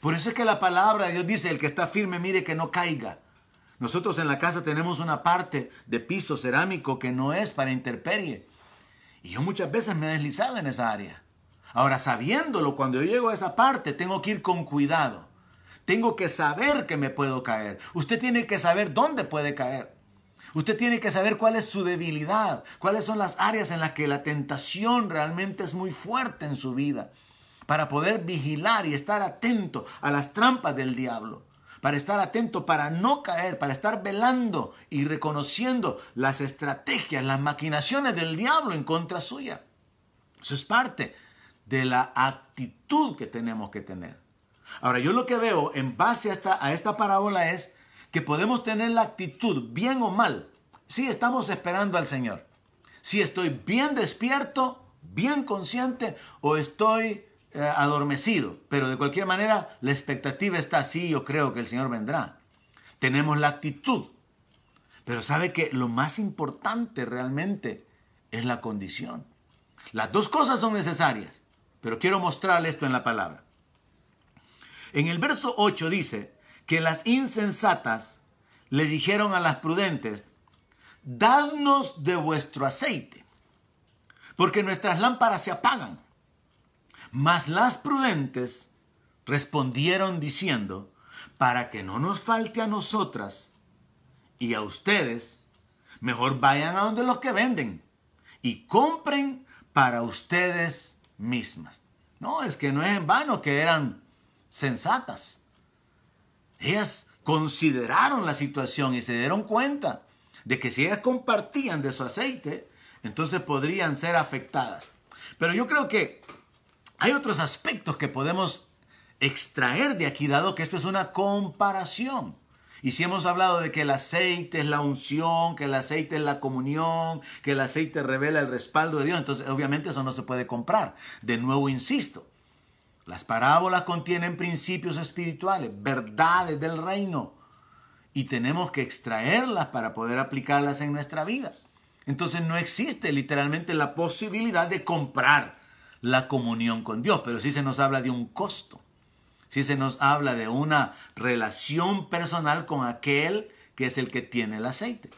Speaker 1: Por eso es que la palabra de Dios dice, el que está firme, mire que no caiga. Nosotros en la casa tenemos una parte de piso cerámico que no es para interperie. Y yo muchas veces me he deslizado en esa área. Ahora, sabiéndolo, cuando yo llego a esa parte, tengo que ir con cuidado. Tengo que saber que me puedo caer. Usted tiene que saber dónde puede caer. Usted tiene que saber cuál es su debilidad, cuáles son las áreas en las que la tentación realmente es muy fuerte en su vida, para poder vigilar y estar atento a las trampas del diablo, para estar atento, para no caer, para estar velando y reconociendo las estrategias, las maquinaciones del diablo en contra suya. Eso es parte de la actitud que tenemos que tener. Ahora, yo lo que veo en base a esta, a esta parábola es que podemos tener la actitud, bien o mal, si estamos esperando al Señor. Si estoy bien despierto, bien consciente o estoy eh, adormecido. Pero de cualquier manera, la expectativa está así, yo creo que el Señor vendrá. Tenemos la actitud. Pero sabe que lo más importante realmente es la condición. Las dos cosas son necesarias, pero quiero mostrarle esto en la palabra. En el verso 8 dice, que las insensatas le dijeron a las prudentes, dadnos de vuestro aceite, porque nuestras lámparas se apagan. Mas las prudentes respondieron diciendo, para que no nos falte a nosotras y a ustedes, mejor vayan a donde los que venden y compren para ustedes mismas. No, es que no es en vano que eran sensatas. Ellas consideraron la situación y se dieron cuenta de que si ellas compartían de su aceite, entonces podrían ser afectadas. Pero yo creo que hay otros aspectos que podemos extraer de aquí, dado que esto es una comparación. Y si hemos hablado de que el aceite es la unción, que el aceite es la comunión, que el aceite revela el respaldo de Dios, entonces obviamente eso no se puede comprar. De nuevo insisto, las parábolas contienen principios espirituales, verdades del reino, y tenemos que extraerlas para poder aplicarlas en nuestra vida. Entonces no existe literalmente la posibilidad de comprar la comunión con Dios, pero sí se nos habla de un costo. Sí se nos habla de una relación personal con aquel que es el que tiene el aceite.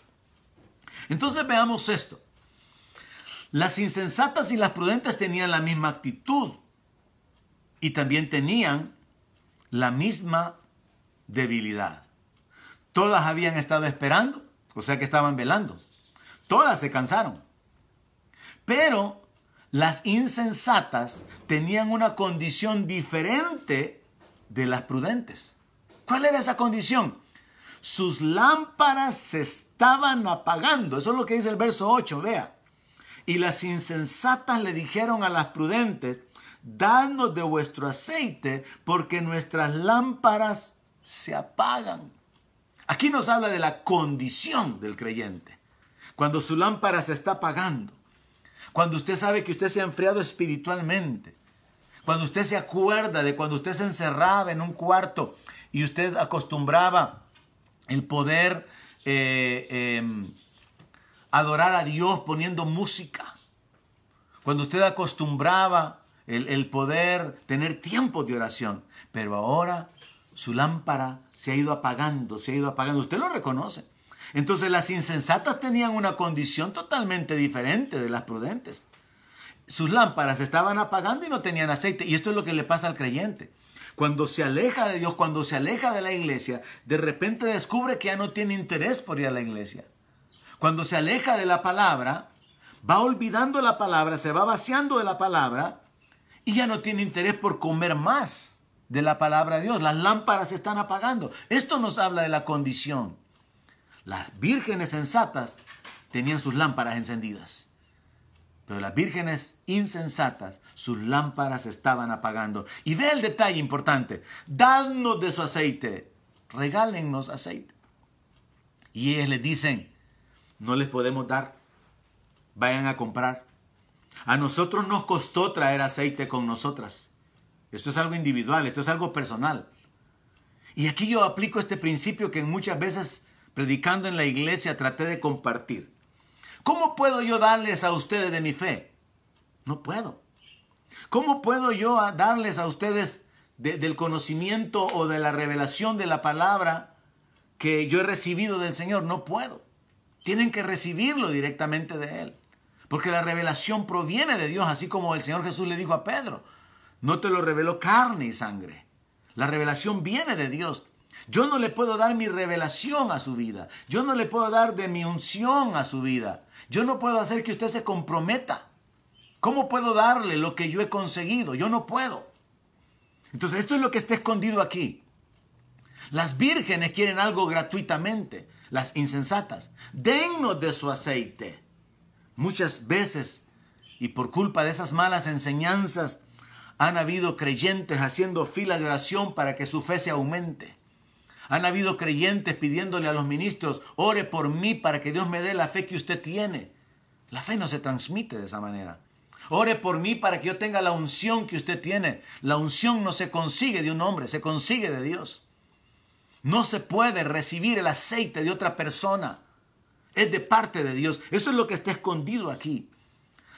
Speaker 1: Entonces veamos esto. Las insensatas y las prudentes tenían la misma actitud y también tenían la misma debilidad. Todas habían estado esperando, o sea que estaban velando. Todas se cansaron. Pero las insensatas tenían una condición diferente de las prudentes. ¿Cuál era esa condición? Sus lámparas se estaban apagando. Eso es lo que dice el verso 8, vea. Y las insensatas le dijeron a las prudentes, dadnos de vuestro aceite, porque nuestras lámparas se apagan. Aquí nos habla de la condición del creyente. Cuando su lámpara se está apagando. Cuando usted sabe que usted se ha enfriado espiritualmente. Cuando usted se acuerda de cuando usted se encerraba en un cuarto y usted acostumbraba el poder eh, em, adorar a Dios poniendo música. Cuando usted acostumbraba el, poder tener tiempo de oración. Pero ahora su lámpara se ha ido apagando, se ha ido apagando. Usted lo reconoce. Entonces las insensatas tenían una condición totalmente diferente de las prudentes. Sus lámparas estaban apagando y no tenían aceite. Y esto es lo que le pasa al creyente. Cuando se aleja de Dios, cuando se aleja de la iglesia, de repente descubre que ya no tiene interés por ir a la iglesia. Cuando se aleja de la palabra, va olvidando la palabra, se va vaciando de la palabra y ya no tiene interés por comer más de la palabra de Dios. Las lámparas se están apagando. Esto nos habla de la condición. Las vírgenes sensatas tenían sus lámparas encendidas. Pero las vírgenes insensatas, sus lámparas estaban apagando. Y ve el detalle importante. Dadnos de su aceite. Regálennos aceite. Y ellos les dicen, no les podemos dar. Vayan a comprar. A nosotros nos costó traer aceite con nosotras. Esto es algo individual, esto es algo personal. Y aquí yo aplico este principio que muchas veces predicando en la iglesia traté de compartir. ¿Cómo puedo yo darles a ustedes de mi fe? No puedo. ¿Cómo puedo yo darles a ustedes del conocimiento o de la revelación de la palabra que yo he recibido del Señor? No puedo. Tienen que recibirlo directamente de Él. Porque la revelación proviene de Dios, así como el Señor Jesús le dijo a Pedro. No te lo reveló carne y sangre. La revelación viene de Dios. Yo no le puedo dar mi revelación a su vida. Yo no le puedo dar de mi unción a su vida. Yo no puedo hacer que usted se comprometa. ¿Cómo puedo darle lo que yo he conseguido? Yo no puedo. Entonces esto es lo que está escondido aquí. Las vírgenes quieren algo gratuitamente, las insensatas. Dennos de su aceite. Muchas veces, y por culpa de esas malas enseñanzas han habido creyentes haciendo fila de oración para que su fe se aumente. Han habido creyentes pidiéndole a los ministros, ore por mí para que Dios me dé la fe que usted tiene. La fe no se transmite de esa manera. Ore por mí para que yo tenga la unción que usted tiene. La unción no se consigue de un hombre, se consigue de Dios. No se puede recibir el aceite de otra persona. Es de parte de Dios. Eso es lo que está escondido aquí.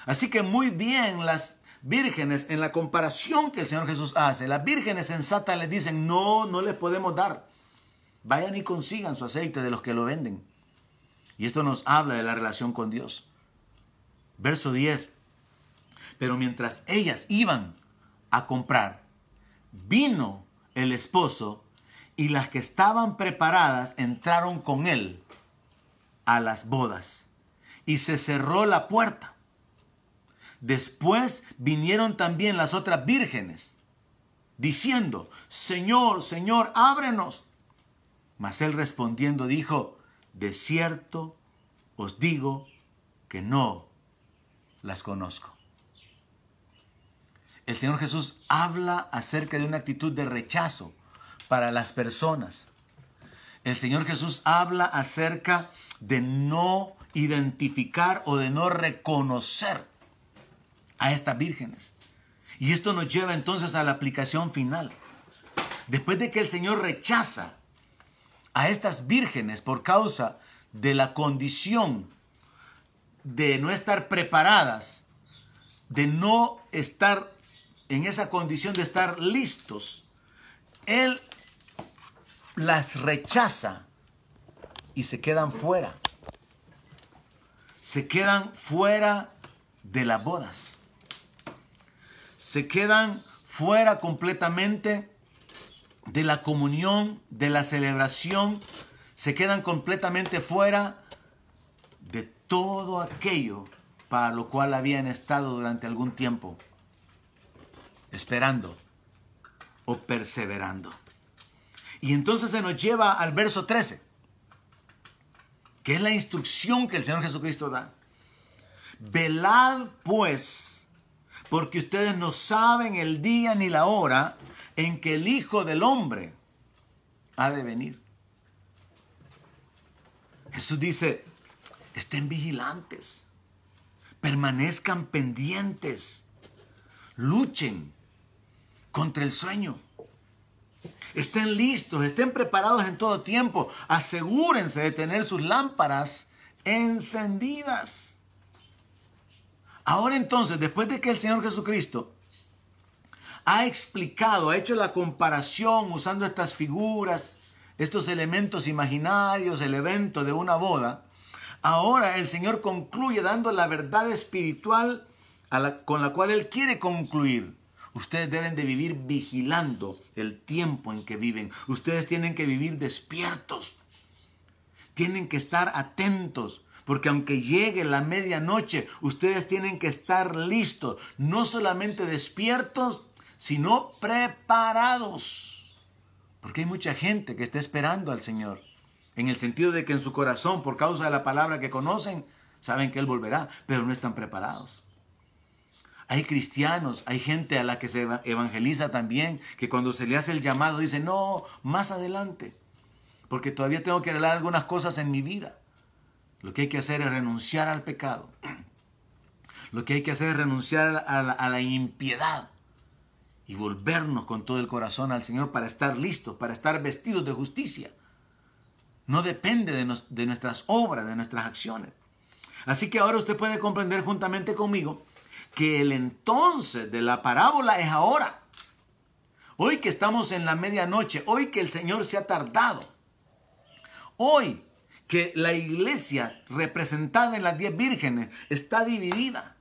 Speaker 1: Así que muy bien las vírgenes, en la comparación que el Señor Jesús hace, las vírgenes sensatas les dicen, no, no les podemos dar. Vayan y consigan su aceite de los que lo venden. Y esto nos habla de la relación con Dios. Verso 10. Pero mientras ellas iban a comprar, vino el esposo y las que estaban preparadas entraron con él a las bodas y se cerró la puerta. Después vinieron también las otras vírgenes, diciendo, Señor, Señor, ábrenos. Mas él respondiendo dijo, de cierto os digo que no las conozco. El Señor Jesús habla acerca de una actitud de rechazo para las personas. El Señor Jesús habla acerca de no identificar o de no reconocer a estas vírgenes. Y esto nos lleva entonces a la aplicación final. Después de que el Señor rechaza a estas vírgenes por causa de la condición de no estar preparadas, de no estar en esa condición de estar listos, Él las rechaza y se quedan fuera. Se quedan fuera de las bodas. Se quedan fuera completamente de la comunión, de la celebración, se quedan completamente fuera de todo aquello para lo cual habían estado durante algún tiempo esperando o perseverando. Y entonces se nos lleva al verso 13, que es la instrucción que el Señor Jesucristo da. Velad pues, porque ustedes no saben el día ni la hora en que el Hijo del Hombre ha de venir. Jesús dice, estén vigilantes, permanezcan pendientes, luchen contra el sueño. Estén listos, estén preparados en todo tiempo. Asegúrense de tener sus lámparas encendidas. Ahora entonces, después de que el Señor Jesucristo ha explicado, ha hecho la comparación usando estas figuras, estos elementos imaginarios, el evento de una boda, ahora el Señor concluye dando la verdad espiritual con la cual Él quiere concluir. Ustedes deben de vivir vigilando el tiempo en que viven. Ustedes tienen que vivir despiertos. Tienen que estar atentos. Porque aunque llegue la medianoche, ustedes tienen que estar listos. No solamente despiertos, sino preparados. Porque hay mucha gente que está esperando al Señor. En el sentido de que en su corazón, por causa de la palabra que conocen, saben que Él volverá, pero no están preparados. Hay cristianos, hay gente a la que se evangeliza también, que cuando se le hace el llamado dice, no, más adelante, porque todavía tengo que arreglar algunas cosas en mi vida. Lo que hay que hacer es renunciar al pecado. Lo que hay que hacer es renunciar a la, impiedad y volvernos con todo el corazón al Señor para estar listos, para estar vestidos de justicia. No depende de, de nuestras obras, de nuestras acciones. Así que ahora usted puede comprender juntamente conmigo que el entonces de la parábola es ahora. Hoy que estamos en la medianoche, hoy que el Señor se ha tardado, hoy que la iglesia representada en las diez vírgenes está dividida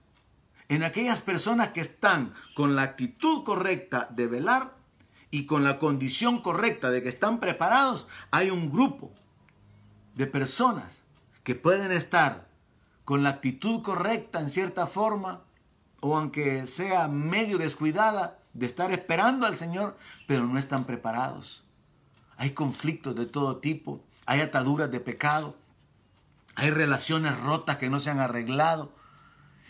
Speaker 1: en aquellas personas que están con la actitud correcta de velar y con la condición correcta de que están preparados, hay un grupo de personas que pueden estar con la actitud correcta en cierta forma, o aunque sea medio descuidada, de estar esperando al Señor, pero no están preparados. Hay conflictos de todo tipo, hay ataduras de pecado, hay relaciones rotas que no se han arreglado,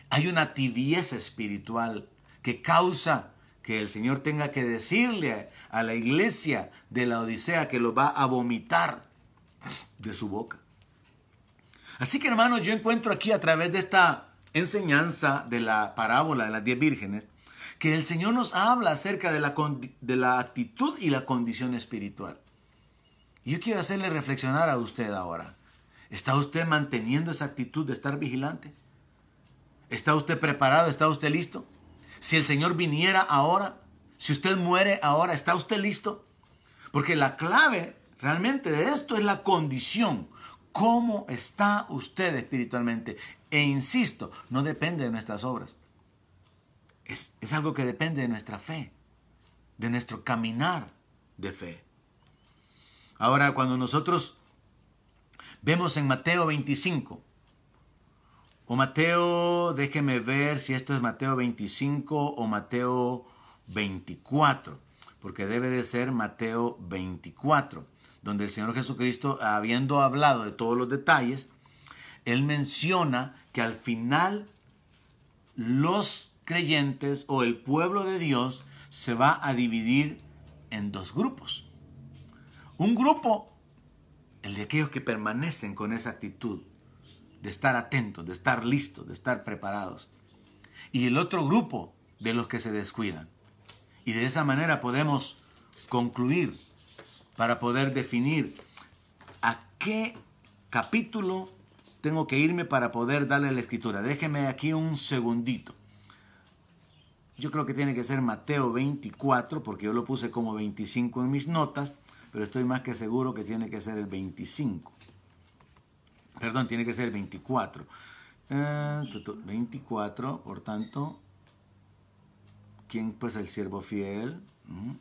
Speaker 1: hay una tibieza espiritual que causa que el Señor tenga que decirle a la iglesia de la Odisea que lo va a vomitar de su boca. Así que hermanos, yo encuentro aquí a través de esta enseñanza de la parábola de las diez vírgenes, que el Señor nos habla acerca de la, de la actitud y la condición espiritual. Y yo quiero hacerle reflexionar a usted ahora. ¿Está usted manteniendo esa actitud de estar vigilante? ¿Está usted preparado? ¿Está usted listo? Si el Señor viniera ahora, si usted muere ahora, ¿está usted listo? Porque la clave realmente de esto es la condición. ¿Cómo está usted espiritualmente? E insisto, no depende de nuestras obras. Es, es algo que depende de nuestra fe, de nuestro caminar de fe. Ahora, cuando nosotros vemos en Mateo 25, O Mateo, déjeme ver si esto es Mateo 25 o Mateo 24, porque debe de ser Mateo 24, donde el Señor Jesucristo, habiendo hablado de todos los detalles, Él menciona que al final los creyentes o el pueblo de Dios se va a dividir en dos grupos. Un grupo, el de aquellos que permanecen con esa actitud de estar atentos, de estar listos, de estar preparados. Y el otro grupo de los que se descuidan. Y de esa manera podemos concluir para poder definir a qué capítulo tengo que irme para poder darle la escritura. Déjeme aquí un segundito. Yo creo que tiene que ser Mateo 24, porque yo lo puse como 25 en mis notas, pero estoy más que seguro que tiene que ser el 25. Perdón, tiene que ser el 24. 24, eh, por tanto, ¿quién pues el siervo fiel? Mm.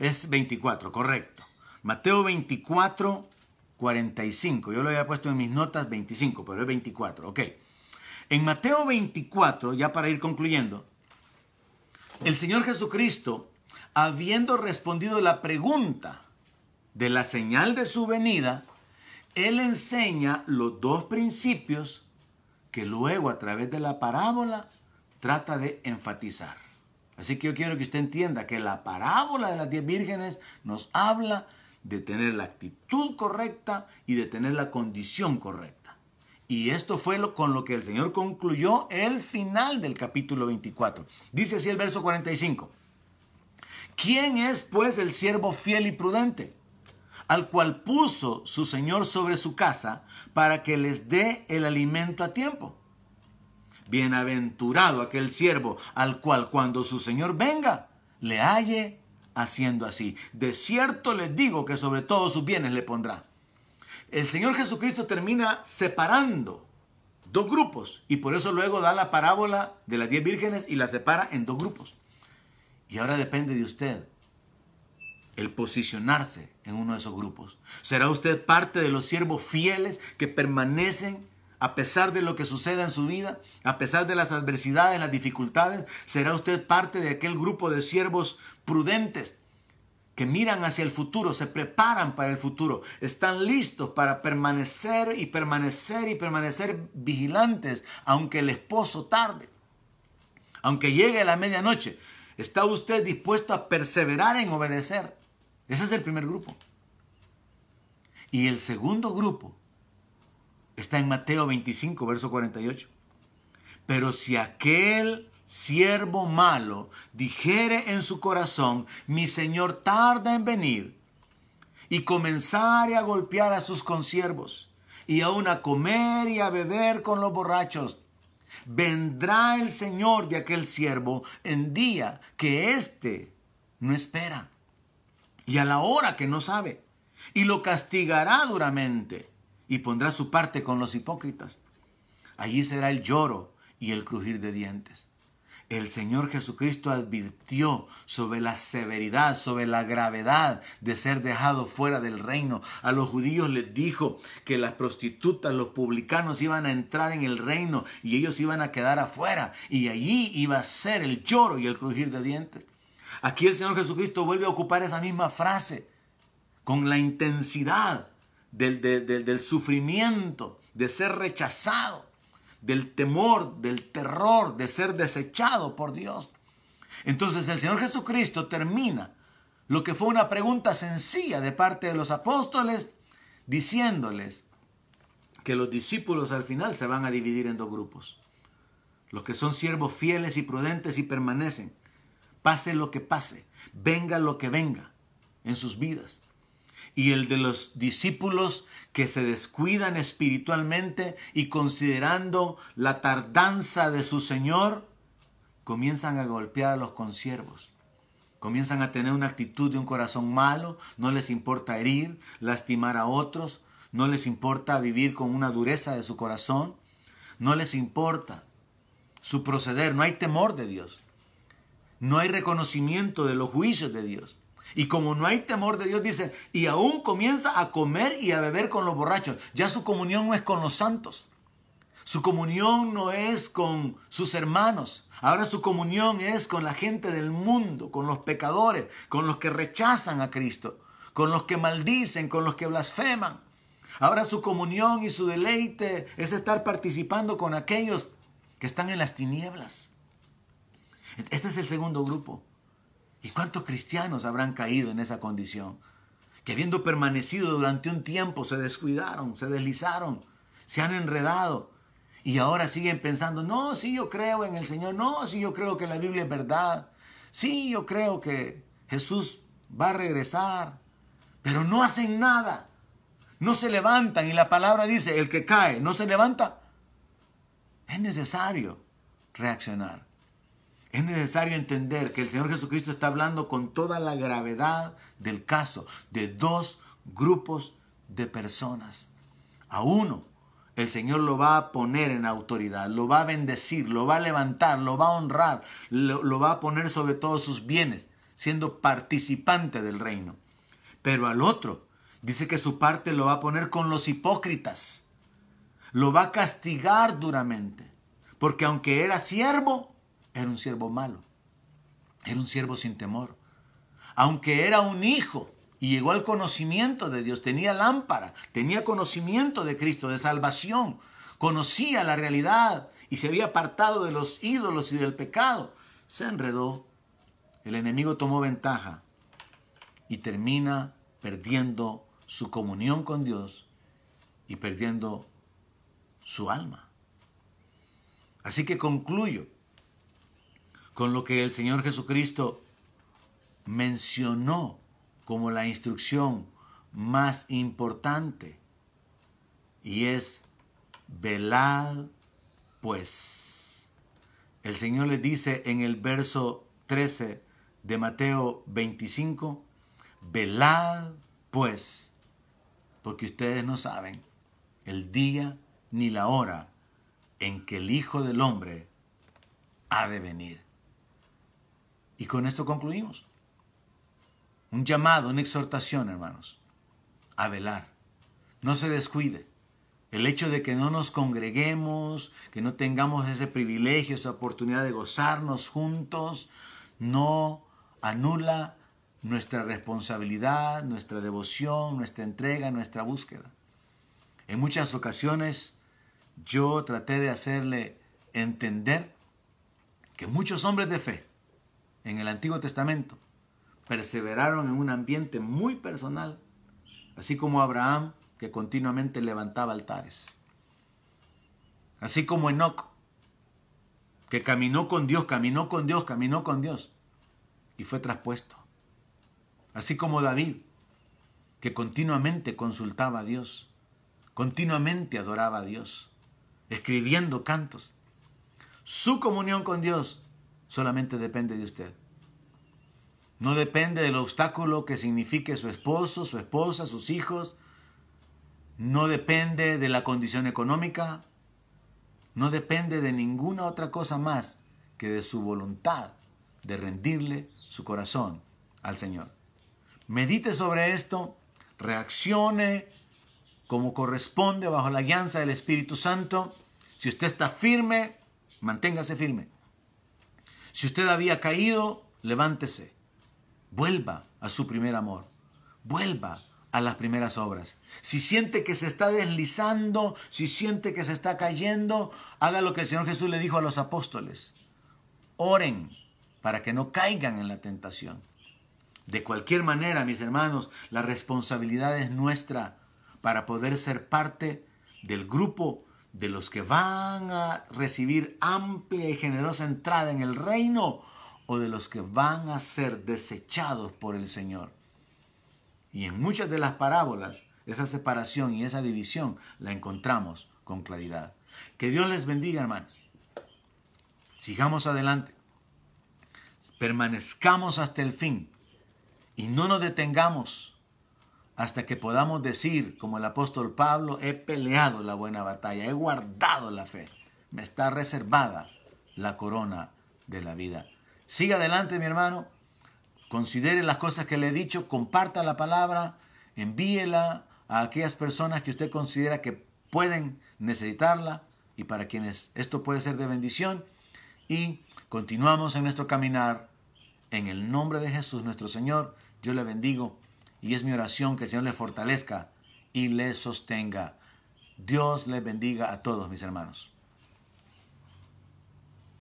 Speaker 1: Es 24, correcto. Mateo 24, 45. Yo lo había puesto en mis notas 25, pero es 24. Ok. En Mateo 24, ya para ir concluyendo, el Señor Jesucristo, habiendo respondido la pregunta de la señal de su venida, Él enseña los dos principios que luego a través de la parábola trata de enfatizar. Así que yo quiero que usted entienda que la parábola de las diez vírgenes nos habla de tener la actitud correcta y de tener la condición correcta. Y esto fue lo, con lo que el Señor concluyó el final del capítulo 24. Dice así el verso 45. ¿Quién es pues el siervo fiel y prudente? Al cual puso su Señor sobre su casa para que les dé el alimento a tiempo. Bienaventurado aquel siervo al cual cuando su Señor venga le halle haciendo así. De cierto les digo que sobre todos sus bienes le pondrá el Señor Jesucristo termina separando dos grupos y por eso luego da la parábola de las diez vírgenes y la separa en dos grupos. Y ahora depende de usted el posicionarse en uno de esos grupos. ¿Será usted parte de los siervos fieles que permanecen a pesar de lo que suceda en su vida, a pesar de las adversidades, las dificultades? ¿Será usted parte de aquel grupo de siervos prudentes que miran hacia el futuro, se preparan para el futuro, están listos para permanecer y permanecer y permanecer vigilantes, aunque el esposo tarde, aunque llegue la medianoche. ¿Está usted dispuesto a perseverar en obedecer? Ese es el primer grupo. Y el segundo grupo está en Mateo 25, verso 48. Pero si aquel siervo malo dijere en su corazón, mi señor tarda en venir, y comenzare a golpear a sus consiervos, y aún a comer y a beber con los borrachos, vendrá el señor de aquel siervo en día que éste no espera, y a la hora que no sabe, y lo castigará duramente, y pondrá su parte con los hipócritas. Allí será el lloro y el crujir de dientes el Señor Jesucristo advirtió sobre la severidad, sobre la gravedad de ser dejado fuera del reino. A los judíos les dijo que las prostitutas, los publicanos iban a entrar en el reino y ellos iban a quedar afuera. Y allí iba a ser el lloro y el crujir de dientes. Aquí el Señor Jesucristo vuelve a ocupar esa misma frase con la intensidad del, del sufrimiento, de ser rechazado del temor, del terror de ser desechado por Dios. Entonces el Señor Jesucristo termina lo que fue una pregunta sencilla de parte de los apóstoles, diciéndoles que los discípulos al final se van a dividir en dos grupos. Los que son siervos fieles y prudentes y permanecen, pase lo que pase, venga lo que venga en sus vidas. Y el de los discípulos que se descuidan espiritualmente y considerando la tardanza de su Señor, comienzan a golpear a los consiervos. Comienzan a tener una actitud de un corazón malo, no les importa herir, lastimar a otros, no les importa vivir con una dureza de su corazón, no les importa su proceder, no hay temor de Dios, no hay reconocimiento de los juicios de Dios. Y como no hay temor de Dios, dice, y aún comienza a comer y a beber con los borrachos. Ya su comunión no es con los santos. Su comunión no es con sus hermanos. Ahora su comunión es con la gente del mundo, con los pecadores, con los que rechazan a Cristo, con los que maldicen, con los que blasfeman. Ahora su comunión y su deleite es estar participando con aquellos que están en las tinieblas. Este es el segundo grupo. ¿Y cuántos cristianos habrán caído en esa condición? Que habiendo permanecido durante un tiempo se descuidaron, se deslizaron, se han enredado y ahora siguen pensando, no, sí yo creo en el Señor, no, sí yo creo que la Biblia es verdad, sí yo creo que Jesús va a regresar, pero no hacen nada, no se levantan y la palabra dice, el que cae no se levanta. Es necesario reaccionar. Es necesario entender que el Señor Jesucristo está hablando con toda la gravedad del caso de dos grupos de personas. A uno, el Señor lo va a poner en autoridad, lo va a bendecir, lo va a levantar, lo va a honrar, lo, va a poner sobre todos sus bienes, siendo participante del reino. Pero al otro, dice que su parte lo va a poner con los hipócritas, lo va a castigar duramente, porque aunque era siervo, era un siervo malo. Era un siervo sin temor. Aunque era un hijo y llegó al conocimiento de Dios, tenía lámpara, tenía conocimiento de Cristo, de salvación, conocía la realidad y se había apartado de los ídolos y del pecado, se enredó. El enemigo tomó ventaja y termina perdiendo su comunión con Dios y perdiendo su alma. Así que concluyo con lo que el Señor Jesucristo mencionó como la instrucción más importante y es velad pues. El Señor le dice en el verso 13 de Mateo 25, velad pues, porque ustedes no saben el día ni la hora en que el Hijo del Hombre ha de venir. Y con esto concluimos. Un llamado, una exhortación, hermanos, a velar. No se descuide. El hecho de que no nos congreguemos, que no tengamos ese privilegio, esa oportunidad de gozarnos juntos, no anula nuestra responsabilidad, nuestra devoción, nuestra entrega, nuestra búsqueda. En muchas ocasiones yo traté de hacerle entender que muchos hombres de fe en el Antiguo Testamento perseveraron en un ambiente muy personal, así como Abraham, que continuamente levantaba altares. Así como Enoch, que caminó con Dios, caminó con Dios, caminó con Dios, y fue traspuesto. Así como David, que continuamente consultaba a Dios, continuamente adoraba a Dios, escribiendo cantos. Su comunión con Dios solamente depende de usted. No depende del obstáculo que signifique su esposo, su esposa, sus hijos. No depende de la condición económica. No depende de ninguna otra cosa más que de su voluntad de rendirle su corazón al Señor. Medite sobre esto, reaccione como corresponde bajo la guianza del Espíritu Santo. Si usted está firme, manténgase firme. Si usted había caído, levántese. Vuelva a su primer amor. Vuelva a las primeras obras. Si siente que se está deslizando, si siente que se está cayendo, haga lo que el Señor Jesús le dijo a los apóstoles. Oren para que no caigan en la tentación. De cualquier manera, mis hermanos, la responsabilidad es nuestra para poder ser parte del grupo de los que van a recibir amplia y generosa entrada en el reino o de los que van a ser desechados por el Señor. Y en muchas de las parábolas, esa separación y esa división la encontramos con claridad. Que Dios les bendiga, hermanos. Sigamos adelante. Permanezcamos hasta el fin y no nos detengamos hasta que podamos decir, como el apóstol Pablo, he peleado la buena batalla, he guardado la fe, me está reservada la corona de la vida. Siga adelante, mi hermano, considere las cosas que le he dicho, comparta la palabra, envíela a aquellas personas que usted considera que pueden necesitarla y para quienes esto puede ser de bendición. Y continuamos en nuestro caminar. En el nombre de Jesús nuestro Señor, yo le bendigo y es mi oración que el Señor le fortalezca y le sostenga. Dios le bendiga a todos mis hermanos.